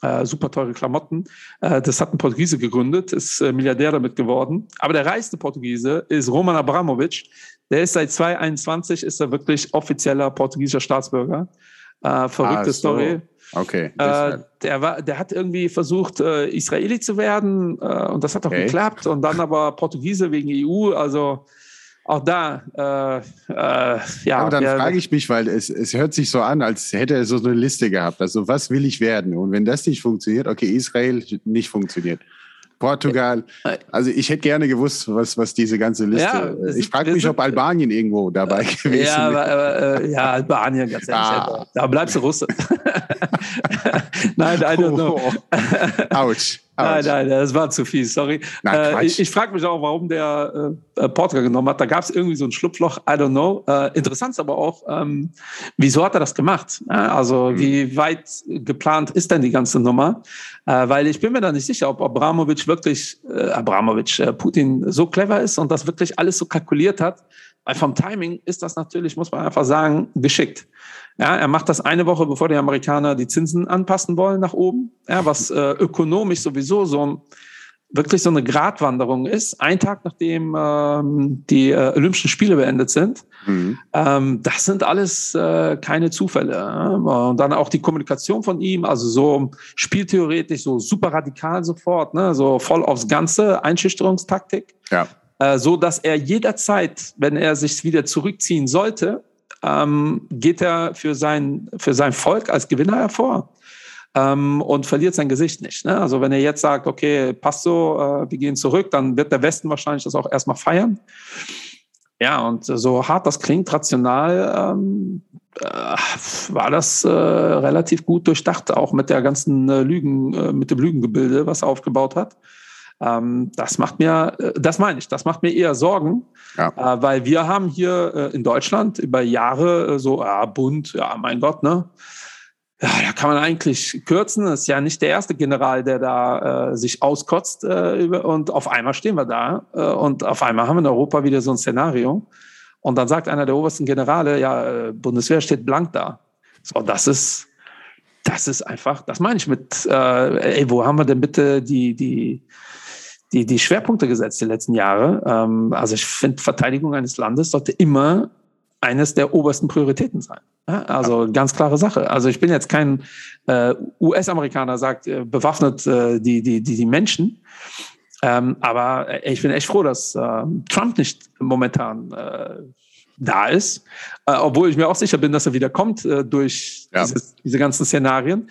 äh, super teure Klamotten. Äh, das hat ein Portugiese gegründet, ist äh, Milliardär damit geworden. Aber der reichste Portugiese ist Roman Abramovic. Der ist seit 2021 ist er wirklich offizieller portugiesischer Staatsbürger. Äh, verrückte ah, so. Story. Okay. Äh, der, war, der hat irgendwie versucht, äh, Israeli zu werden äh, und das hat auch okay. geklappt. Und dann aber Portugiese wegen EU. Also auch da, äh, äh, ja. Aber dann frage ich mich, weil es, es hört sich so an, als hätte er so eine Liste gehabt. Also, was will ich werden? Und wenn das nicht funktioniert, okay, Israel nicht funktioniert. Portugal. Also ich hätte gerne gewusst, was, was diese ganze Liste. Ja, ich frage mich, ob Albanien irgendwo dabei gewesen wäre. Ja, aber, aber, äh, ja, Albanien, ganz ehrlich. Ah. Da bleibst du Russe. nein, I don't know. Autsch. Nein, nein, das war zu viel, sorry. Nein, äh, ich, ich frage mich auch, warum der äh, Portugal genommen hat. Da gab es irgendwie so ein Schlupfloch, I don't know. Äh, interessant ist aber auch, ähm, wieso hat er das gemacht? also, mhm. wie weit geplant ist denn die ganze Nummer? Äh, weil ich bin mir da nicht sicher, ob Abramovic wirklich, äh, Abramovic, äh, Putin so clever ist und das wirklich alles so kalkuliert hat. Weil vom Timing ist das natürlich, muss man einfach sagen, geschickt. Ja, er macht das eine Woche, bevor die Amerikaner die Zinsen anpassen wollen nach oben, ja, was äh, ökonomisch sowieso so ein, wirklich so eine Gratwanderung ist. Ein Tag nachdem ähm, die äh, Olympischen Spiele beendet sind. Mhm. Ähm, das sind alles äh, keine Zufälle. Ja? Und dann auch die Kommunikation von ihm, also so spieltheoretisch, so super radikal sofort, ne? so voll aufs Ganze, Einschüchterungstaktik. Ja. Äh, so dass er jederzeit, wenn er sich wieder zurückziehen sollte, ähm, geht er für sein, für sein Volk als Gewinner hervor. Ähm, und verliert sein Gesicht nicht. Ne? Also wenn er jetzt sagt, okay, passt so, äh, wir gehen zurück, dann wird der Westen wahrscheinlich das auch erstmal feiern. Ja, und so hart das klingt, rational ähm, äh, war das äh, relativ gut durchdacht, auch mit der ganzen äh, Lügen, äh, mit dem Lügengebilde, was er aufgebaut hat. Ähm, das macht mir, äh, das meine ich, das macht mir eher Sorgen, ja. äh, weil wir haben hier äh, in Deutschland über Jahre äh, so, ja, bunt, ja, mein Gott, ne? Ja, da kann man eigentlich kürzen. Das ist ja nicht der erste General, der da äh, sich auskotzt. Äh, und auf einmal stehen wir da und auf einmal haben wir in Europa wieder so ein Szenario. Und dann sagt einer der obersten Generale, ja, Bundeswehr steht blank da. So, das ist, das ist einfach, das meine ich mit, äh, ey, wo haben wir denn bitte die, die, die, die Schwerpunkte gesetzt die letzten Jahre. Ähm, also ich finde, Verteidigung eines Landes sollte immer eines der obersten Prioritäten sein. Ja, also ganz klare Sache. Also ich bin jetzt kein äh, US-Amerikaner, sagt äh, bewaffnet äh, die, die, die, die Menschen. Ähm, aber ich bin echt froh, dass äh, Trump nicht momentan äh, da ist, äh, obwohl ich mir auch sicher bin, dass er wieder kommt äh, durch ja. dieses, diese ganzen Szenarien.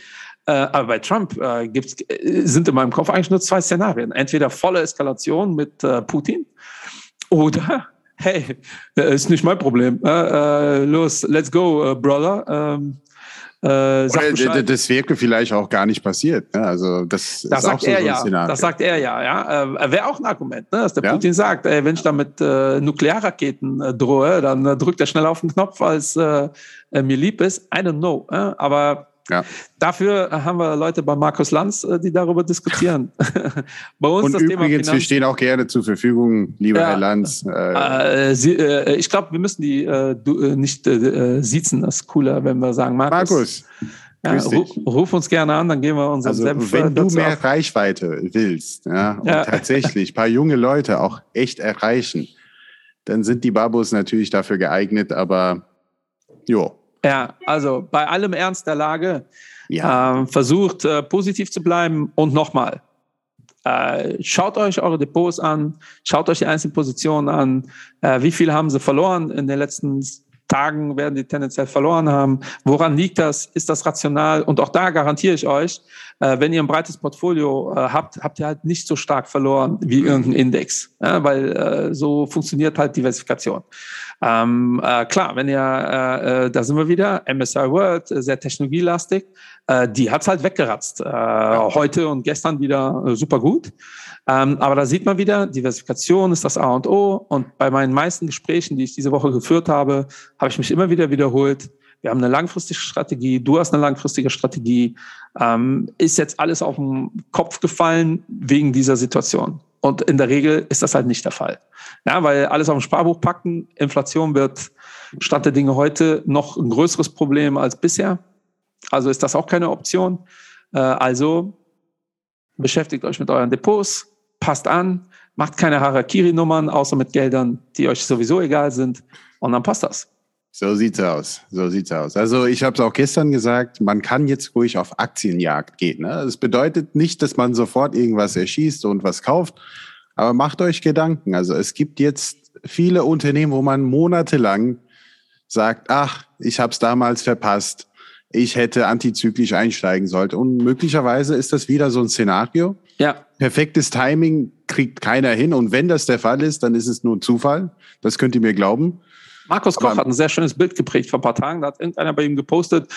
Äh, aber bei Trump äh, gibt's, äh, sind in meinem Kopf eigentlich nur zwei Szenarien. Entweder volle Eskalation mit äh, Putin oder hey, ist nicht mein Problem. Äh, äh, los, let's go, brother. Ähm, äh, das wäre vielleicht auch gar nicht passiert. Ne? Also das, das sagt so er so ja. Szenario. Das sagt er ja. ja. Äh, wäre auch ein Argument, ne? dass der ja? Putin sagt, ey, wenn ich da mit äh, Nuklearraketen äh, drohe, dann äh, drückt er schneller auf den Knopf, als äh, mir lieb ist. I don't know. Aber ja. Dafür haben wir Leute bei Markus Lanz, äh, die darüber diskutieren. bei uns Und das übrigens, Thema Finanz wir stehen auch gerne zur Verfügung, lieber ja, Herr Lanz. Äh, Sie, äh, ich glaube, wir müssen die äh, du, äh, nicht äh, siezen. Das ist cooler, wenn wir sagen, Markus. Markus. Ja, ruf, ruf, uns gerne an, dann gehen wir unseren also, Senf Wenn du mehr auf. Reichweite willst ja, und ja. tatsächlich ein paar junge Leute auch echt erreichen, dann sind die Babos natürlich dafür geeignet, aber jo, ja, also bei allem Ernst der Lage ja. äh, versucht äh, positiv zu bleiben und nochmal. Äh, schaut euch eure Depots an, schaut euch die einzelnen Positionen an. Äh, wie viel haben sie verloren in den letzten Tagen werden die tendenziell verloren haben. Woran liegt das? Ist das rational? Und auch da garantiere ich euch, äh, wenn ihr ein breites Portfolio äh, habt, habt ihr halt nicht so stark verloren wie irgendein Index, weil äh, so funktioniert halt Diversifikation. Ähm, äh, klar, wenn ihr, da sind wir wieder, MSI World, sehr technologielastig, die hat's halt weggeratzt. Heute und gestern wieder super gut. Ähm, aber da sieht man wieder, Diversifikation ist das A und O. Und bei meinen meisten Gesprächen, die ich diese Woche geführt habe, habe ich mich immer wieder wiederholt. Wir haben eine langfristige Strategie, du hast eine langfristige Strategie. Ähm, ist jetzt alles auf den Kopf gefallen wegen dieser Situation? Und in der Regel ist das halt nicht der Fall. Ja, weil alles auf dem Sparbuch packen, Inflation wird Stand der Dinge heute noch ein größeres Problem als bisher. Also ist das auch keine Option. Äh, also beschäftigt euch mit euren Depots, passt an, macht keine Harakiri-Nummern, außer mit Geldern, die euch sowieso egal sind. Und dann passt das. So sieht's aus. So sieht's aus. Also ich habe es auch gestern gesagt, man kann jetzt ruhig auf Aktienjagd gehen. Ne? Das bedeutet nicht, dass man sofort irgendwas erschießt und was kauft, aber macht euch Gedanken. Also es gibt jetzt viele Unternehmen, wo man monatelang sagt, ach, ich habe es damals verpasst, ich hätte antizyklisch einsteigen sollen. Und möglicherweise ist das wieder so ein Szenario. Ja. Perfektes Timing kriegt keiner hin. Und wenn das der Fall ist, dann ist es nur ein Zufall. Das könnt ihr mir glauben. Markus Koch hat ein sehr schönes Bild geprägt vor ein paar Tagen. Da hat irgendeiner bei ihm gepostet,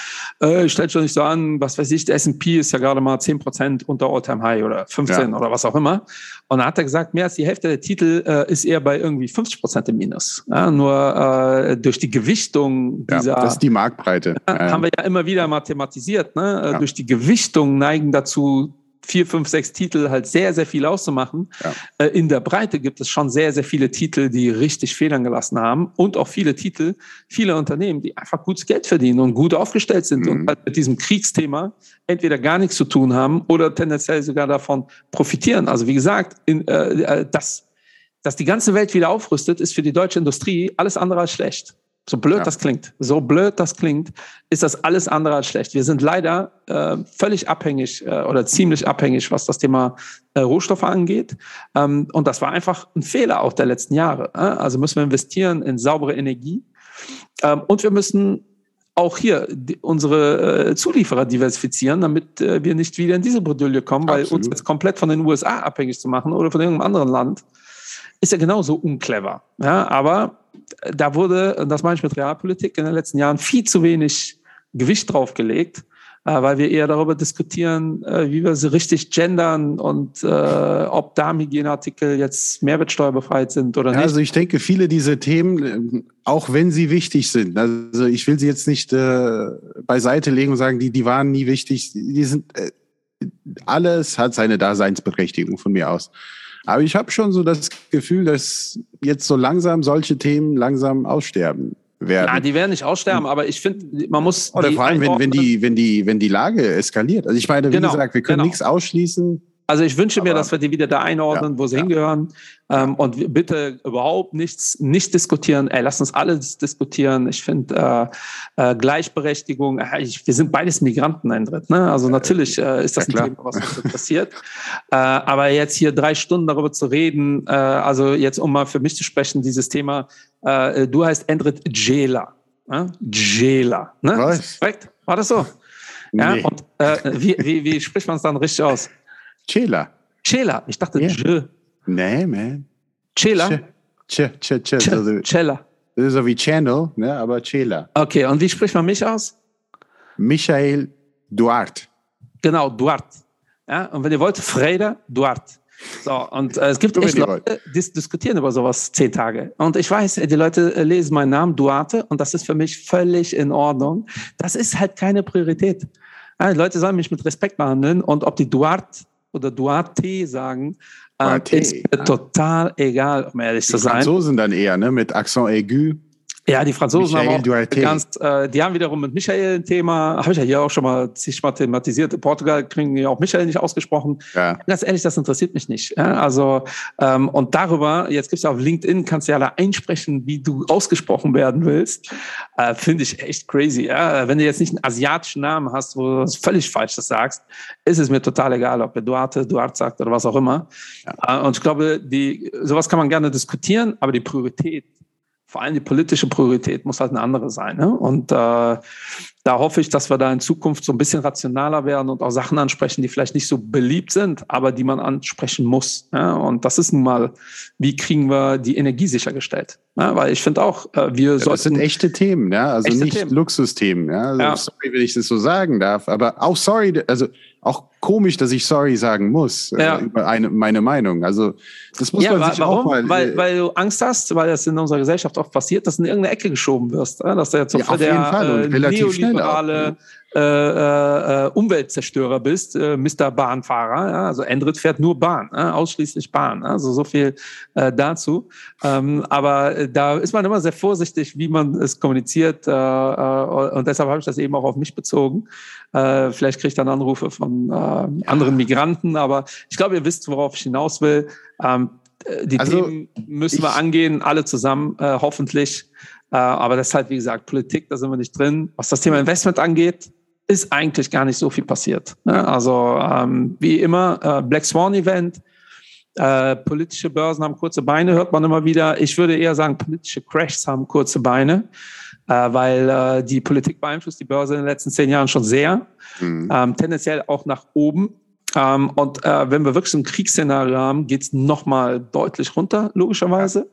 äh, stellt schon nicht so an, was weiß ich, der S&P ist ja gerade mal 10% unter All-Time High oder 15 ja. oder was auch immer. Und da hat er gesagt, mehr als die Hälfte der Titel äh, ist eher bei irgendwie 50% im Minus. Ja, nur äh, durch die Gewichtung dieser... Ja, das ist die Marktbreite. Haben wir ja immer wieder mathematisiert. Ne? Durch die Gewichtung neigen dazu vier, fünf, sechs Titel halt sehr, sehr viel auszumachen. Ja. Äh, in der Breite gibt es schon sehr, sehr viele Titel, die richtig Federn gelassen haben und auch viele Titel, viele Unternehmen, die einfach gutes Geld verdienen und gut aufgestellt sind mhm. und halt mit diesem Kriegsthema entweder gar nichts zu tun haben oder tendenziell sogar davon profitieren. Also wie gesagt, in, äh, äh das, dass die ganze Welt wieder aufrüstet, ist für die deutsche Industrie alles andere als schlecht. So blöd ja. das klingt, so blöd das klingt, ist das alles andere als schlecht. Wir sind leider äh, völlig abhängig äh, oder ziemlich abhängig, was das Thema äh, Rohstoffe angeht. Ähm, und das war einfach ein Fehler auch der letzten Jahre. Äh? Also müssen wir investieren in saubere Energie. Ähm, und wir müssen auch hier die, unsere äh, Zulieferer diversifizieren, damit äh, wir nicht wieder in diese Bredouille kommen, weil Absolut. uns jetzt komplett von den USA abhängig zu machen oder von irgendeinem anderen Land, ist ja genauso unclever. Ja, aber da wurde, das meine ich mit Realpolitik, in den letzten Jahren viel zu wenig Gewicht drauf gelegt, äh, weil wir eher darüber diskutieren, äh, wie wir sie richtig gendern und äh, ob Darmhygieneartikel jetzt mehrwertsteuerbefreit sind oder nicht. Also ich denke, viele dieser Themen, auch wenn sie wichtig sind, also ich will sie jetzt nicht äh, beiseite legen und sagen, die, die waren nie wichtig, die sind, äh, alles hat seine Daseinsberechtigung von mir aus. Aber ich habe schon so das Gefühl, dass jetzt so langsam solche Themen langsam aussterben werden. Ja, die werden nicht aussterben, aber ich finde, man muss. Oder vor allem, wenn, wenn, die, wenn, die, wenn die Lage eskaliert. Also ich meine, wie genau, gesagt, wir können genau. nichts ausschließen. Also ich wünsche mir, dass wir die wieder da einordnen, ja, wo sie ja. hingehören. Ähm, und bitte überhaupt nichts, nicht diskutieren. Ey, lass uns alles diskutieren. Ich finde äh, äh, Gleichberechtigung, äh, ich, wir sind beides Migranten, ein Dritt. Ne? Also natürlich äh, ist das ja, ein Thema, was uns interessiert. äh, aber jetzt hier drei Stunden darüber zu reden, äh, also jetzt um mal für mich zu sprechen, dieses Thema, du heißt Endrit Jela. Ne? Jela. Ne? Korrekt? War das so? Ja, nee. und äh, wie, wie, wie spricht man es dann richtig aus? Chela. Chela. Ich dachte, yeah. Je. Nee, man. Chela? Ch, ch, ch, ch. Also, Chela. Das ist so wie Channel, ne? aber Chela. Okay, und wie spricht man mich aus? Michael Duarte. Genau, Duarte. Ja, und wenn ihr wollt, Freda Duarte. So, und äh, es gibt echt Leute, die diskutieren über sowas zehn Tage. Und ich weiß, die Leute äh, lesen meinen Namen Duarte und das ist für mich völlig in Ordnung. Das ist halt keine Priorität. Ja, die Leute sollen mich mit Respekt behandeln und ob die Duarte oder Duarte sagen, äh, ist mir total egal, um ehrlich die zu sein. Franzosen dann eher, ne? Mit Accent aigu. Ja, die Franzosen Michael haben auch ganz, äh, die haben wiederum mit Michael ein Thema, habe ich ja hier auch schon mal sich mal thematisiert. In Portugal kriegen ja auch Michael nicht ausgesprochen. Ja. Ganz ehrlich, das interessiert mich nicht. Ja, also ähm, und darüber, jetzt gibt's ja auf LinkedIn, kannst du ja alle einsprechen, wie du ausgesprochen werden willst. Äh, Finde ich echt crazy. Ja? Wenn du jetzt nicht einen asiatischen Namen hast, wo du was völlig Falsches sagst, ist es mir total egal, ob er Duarte, Duarte sagt oder was auch immer. Ja. Äh, und ich glaube, die, sowas kann man gerne diskutieren, aber die Priorität vor allem die politische Priorität muss halt eine andere sein. Ne? Und äh, da hoffe ich, dass wir da in Zukunft so ein bisschen rationaler werden und auch Sachen ansprechen, die vielleicht nicht so beliebt sind, aber die man ansprechen muss. Ja? Und das ist nun mal, wie kriegen wir die Energie sichergestellt? Ja? Weil ich finde auch, äh, wir ja, sollten... Das sind echte Themen, ja? also nicht Themen. Luxusthemen. Ja? Also, ja. Sorry, wenn ich das so sagen darf, aber auch sorry, also auch komisch, dass ich sorry sagen muss äh, ja. äh, über eine, meine Meinung. Also das muss ja, man sich warum? auch mal. Weil, weil du Angst hast, weil das in unserer Gesellschaft oft passiert, dass du in irgendeine Ecke geschoben wirst, dass du jetzt so ja, der äh, neoliberale äh, äh, Umweltzerstörer bist, äh, Mr. Bahnfahrer. Ja? Also Endrit fährt nur Bahn, ja? ausschließlich Bahn. Also so viel äh, dazu. Ähm, aber da ist man immer sehr vorsichtig, wie man es kommuniziert. Äh, äh, und deshalb habe ich das eben auch auf mich bezogen. Äh, vielleicht kriege ich dann Anrufe von äh, anderen Migranten, aber ich glaube, ihr wisst, worauf ich hinaus will. Ähm, die also, Themen müssen wir angehen, alle zusammen, äh, hoffentlich. Äh, aber das ist halt, wie gesagt, Politik, da sind wir nicht drin. Was das Thema Investment angeht, ist eigentlich gar nicht so viel passiert. Ne? Also ähm, wie immer, äh, Black Swan Event, äh, politische Börsen haben kurze Beine, hört man immer wieder. Ich würde eher sagen, politische Crashs haben kurze Beine äh, weil äh, die Politik beeinflusst die Börse in den letzten zehn Jahren schon sehr, mhm. ähm, tendenziell auch nach oben. Ähm, und äh, wenn wir wirklich ein Kriegsszenario haben, geht es nochmal deutlich runter, logischerweise.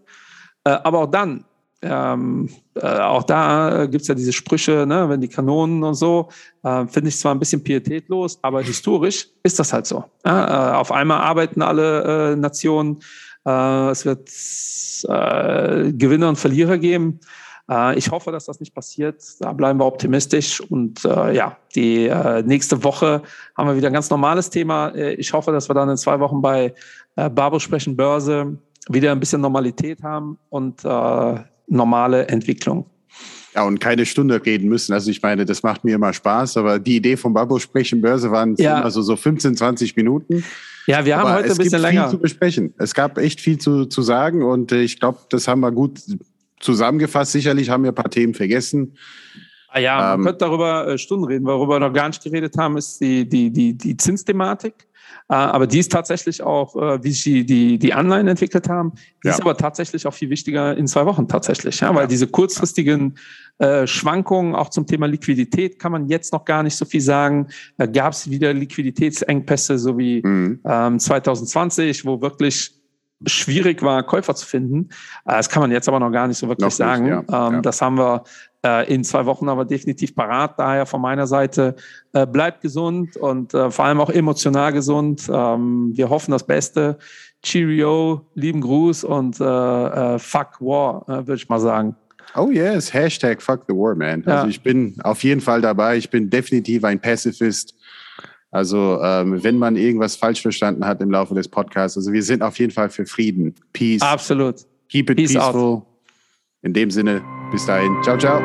Äh, aber auch dann, ähm, äh, auch da äh, gibt es ja diese Sprüche, ne, wenn die Kanonen und so, äh, finde ich zwar ein bisschen pietätlos, aber historisch ist das halt so. Äh, auf einmal arbeiten alle äh, Nationen, äh, es wird äh, Gewinner und Verlierer geben. Äh, ich hoffe, dass das nicht passiert. Da bleiben wir optimistisch. Und äh, ja, die äh, nächste Woche haben wir wieder ein ganz normales Thema. Äh, ich hoffe, dass wir dann in zwei Wochen bei äh, Barbo sprechen Börse wieder ein bisschen Normalität haben und äh, normale Entwicklung. Ja, und keine Stunde reden müssen. Also ich meine, das macht mir immer Spaß, aber die Idee vom Babo sprechen Börse waren ja. immer so, so 15, 20 Minuten. Ja, wir haben aber heute ein bisschen länger. Es gibt viel zu besprechen. Es gab echt viel zu, zu sagen und ich glaube, das haben wir gut zusammengefasst, sicherlich haben wir ein paar Themen vergessen. Ah ja, man ähm, könnte darüber äh, Stunden reden. Worüber wir noch gar nicht geredet haben, ist die, die, die, die Zinsthematik. Äh, aber die ist tatsächlich auch, äh, wie sich die, die Anleihen entwickelt haben, die ja. ist aber tatsächlich auch viel wichtiger in zwei Wochen tatsächlich. Ja, weil ja. diese kurzfristigen äh, Schwankungen auch zum Thema Liquidität kann man jetzt noch gar nicht so viel sagen. Da gab es wieder Liquiditätsengpässe, so wie mhm. ähm, 2020, wo wirklich schwierig war, Käufer zu finden. Äh, das kann man jetzt aber noch gar nicht so wirklich noch sagen. Nicht, ja. Ähm, ja. Das haben wir äh, in zwei Wochen aber definitiv parat. Daher von meiner Seite äh, bleibt gesund und vor allem auch emotional gesund. Ähm, wir hoffen das Beste. Cheerio, lieben Gruß und fuck War, würde ich mal sagen. Oh yes, Hashtag fuck the war, man. Also ja. ich bin auf jeden Fall dabei. Ich bin definitiv ein Pacifist. Also ähm, wenn man irgendwas falsch verstanden hat im Laufe des Podcasts, also wir sind auf jeden Fall für Frieden. Peace. Absolut. Keep it Peace peaceful. Out. In dem Sinne, bis dahin. Ciao, ciao.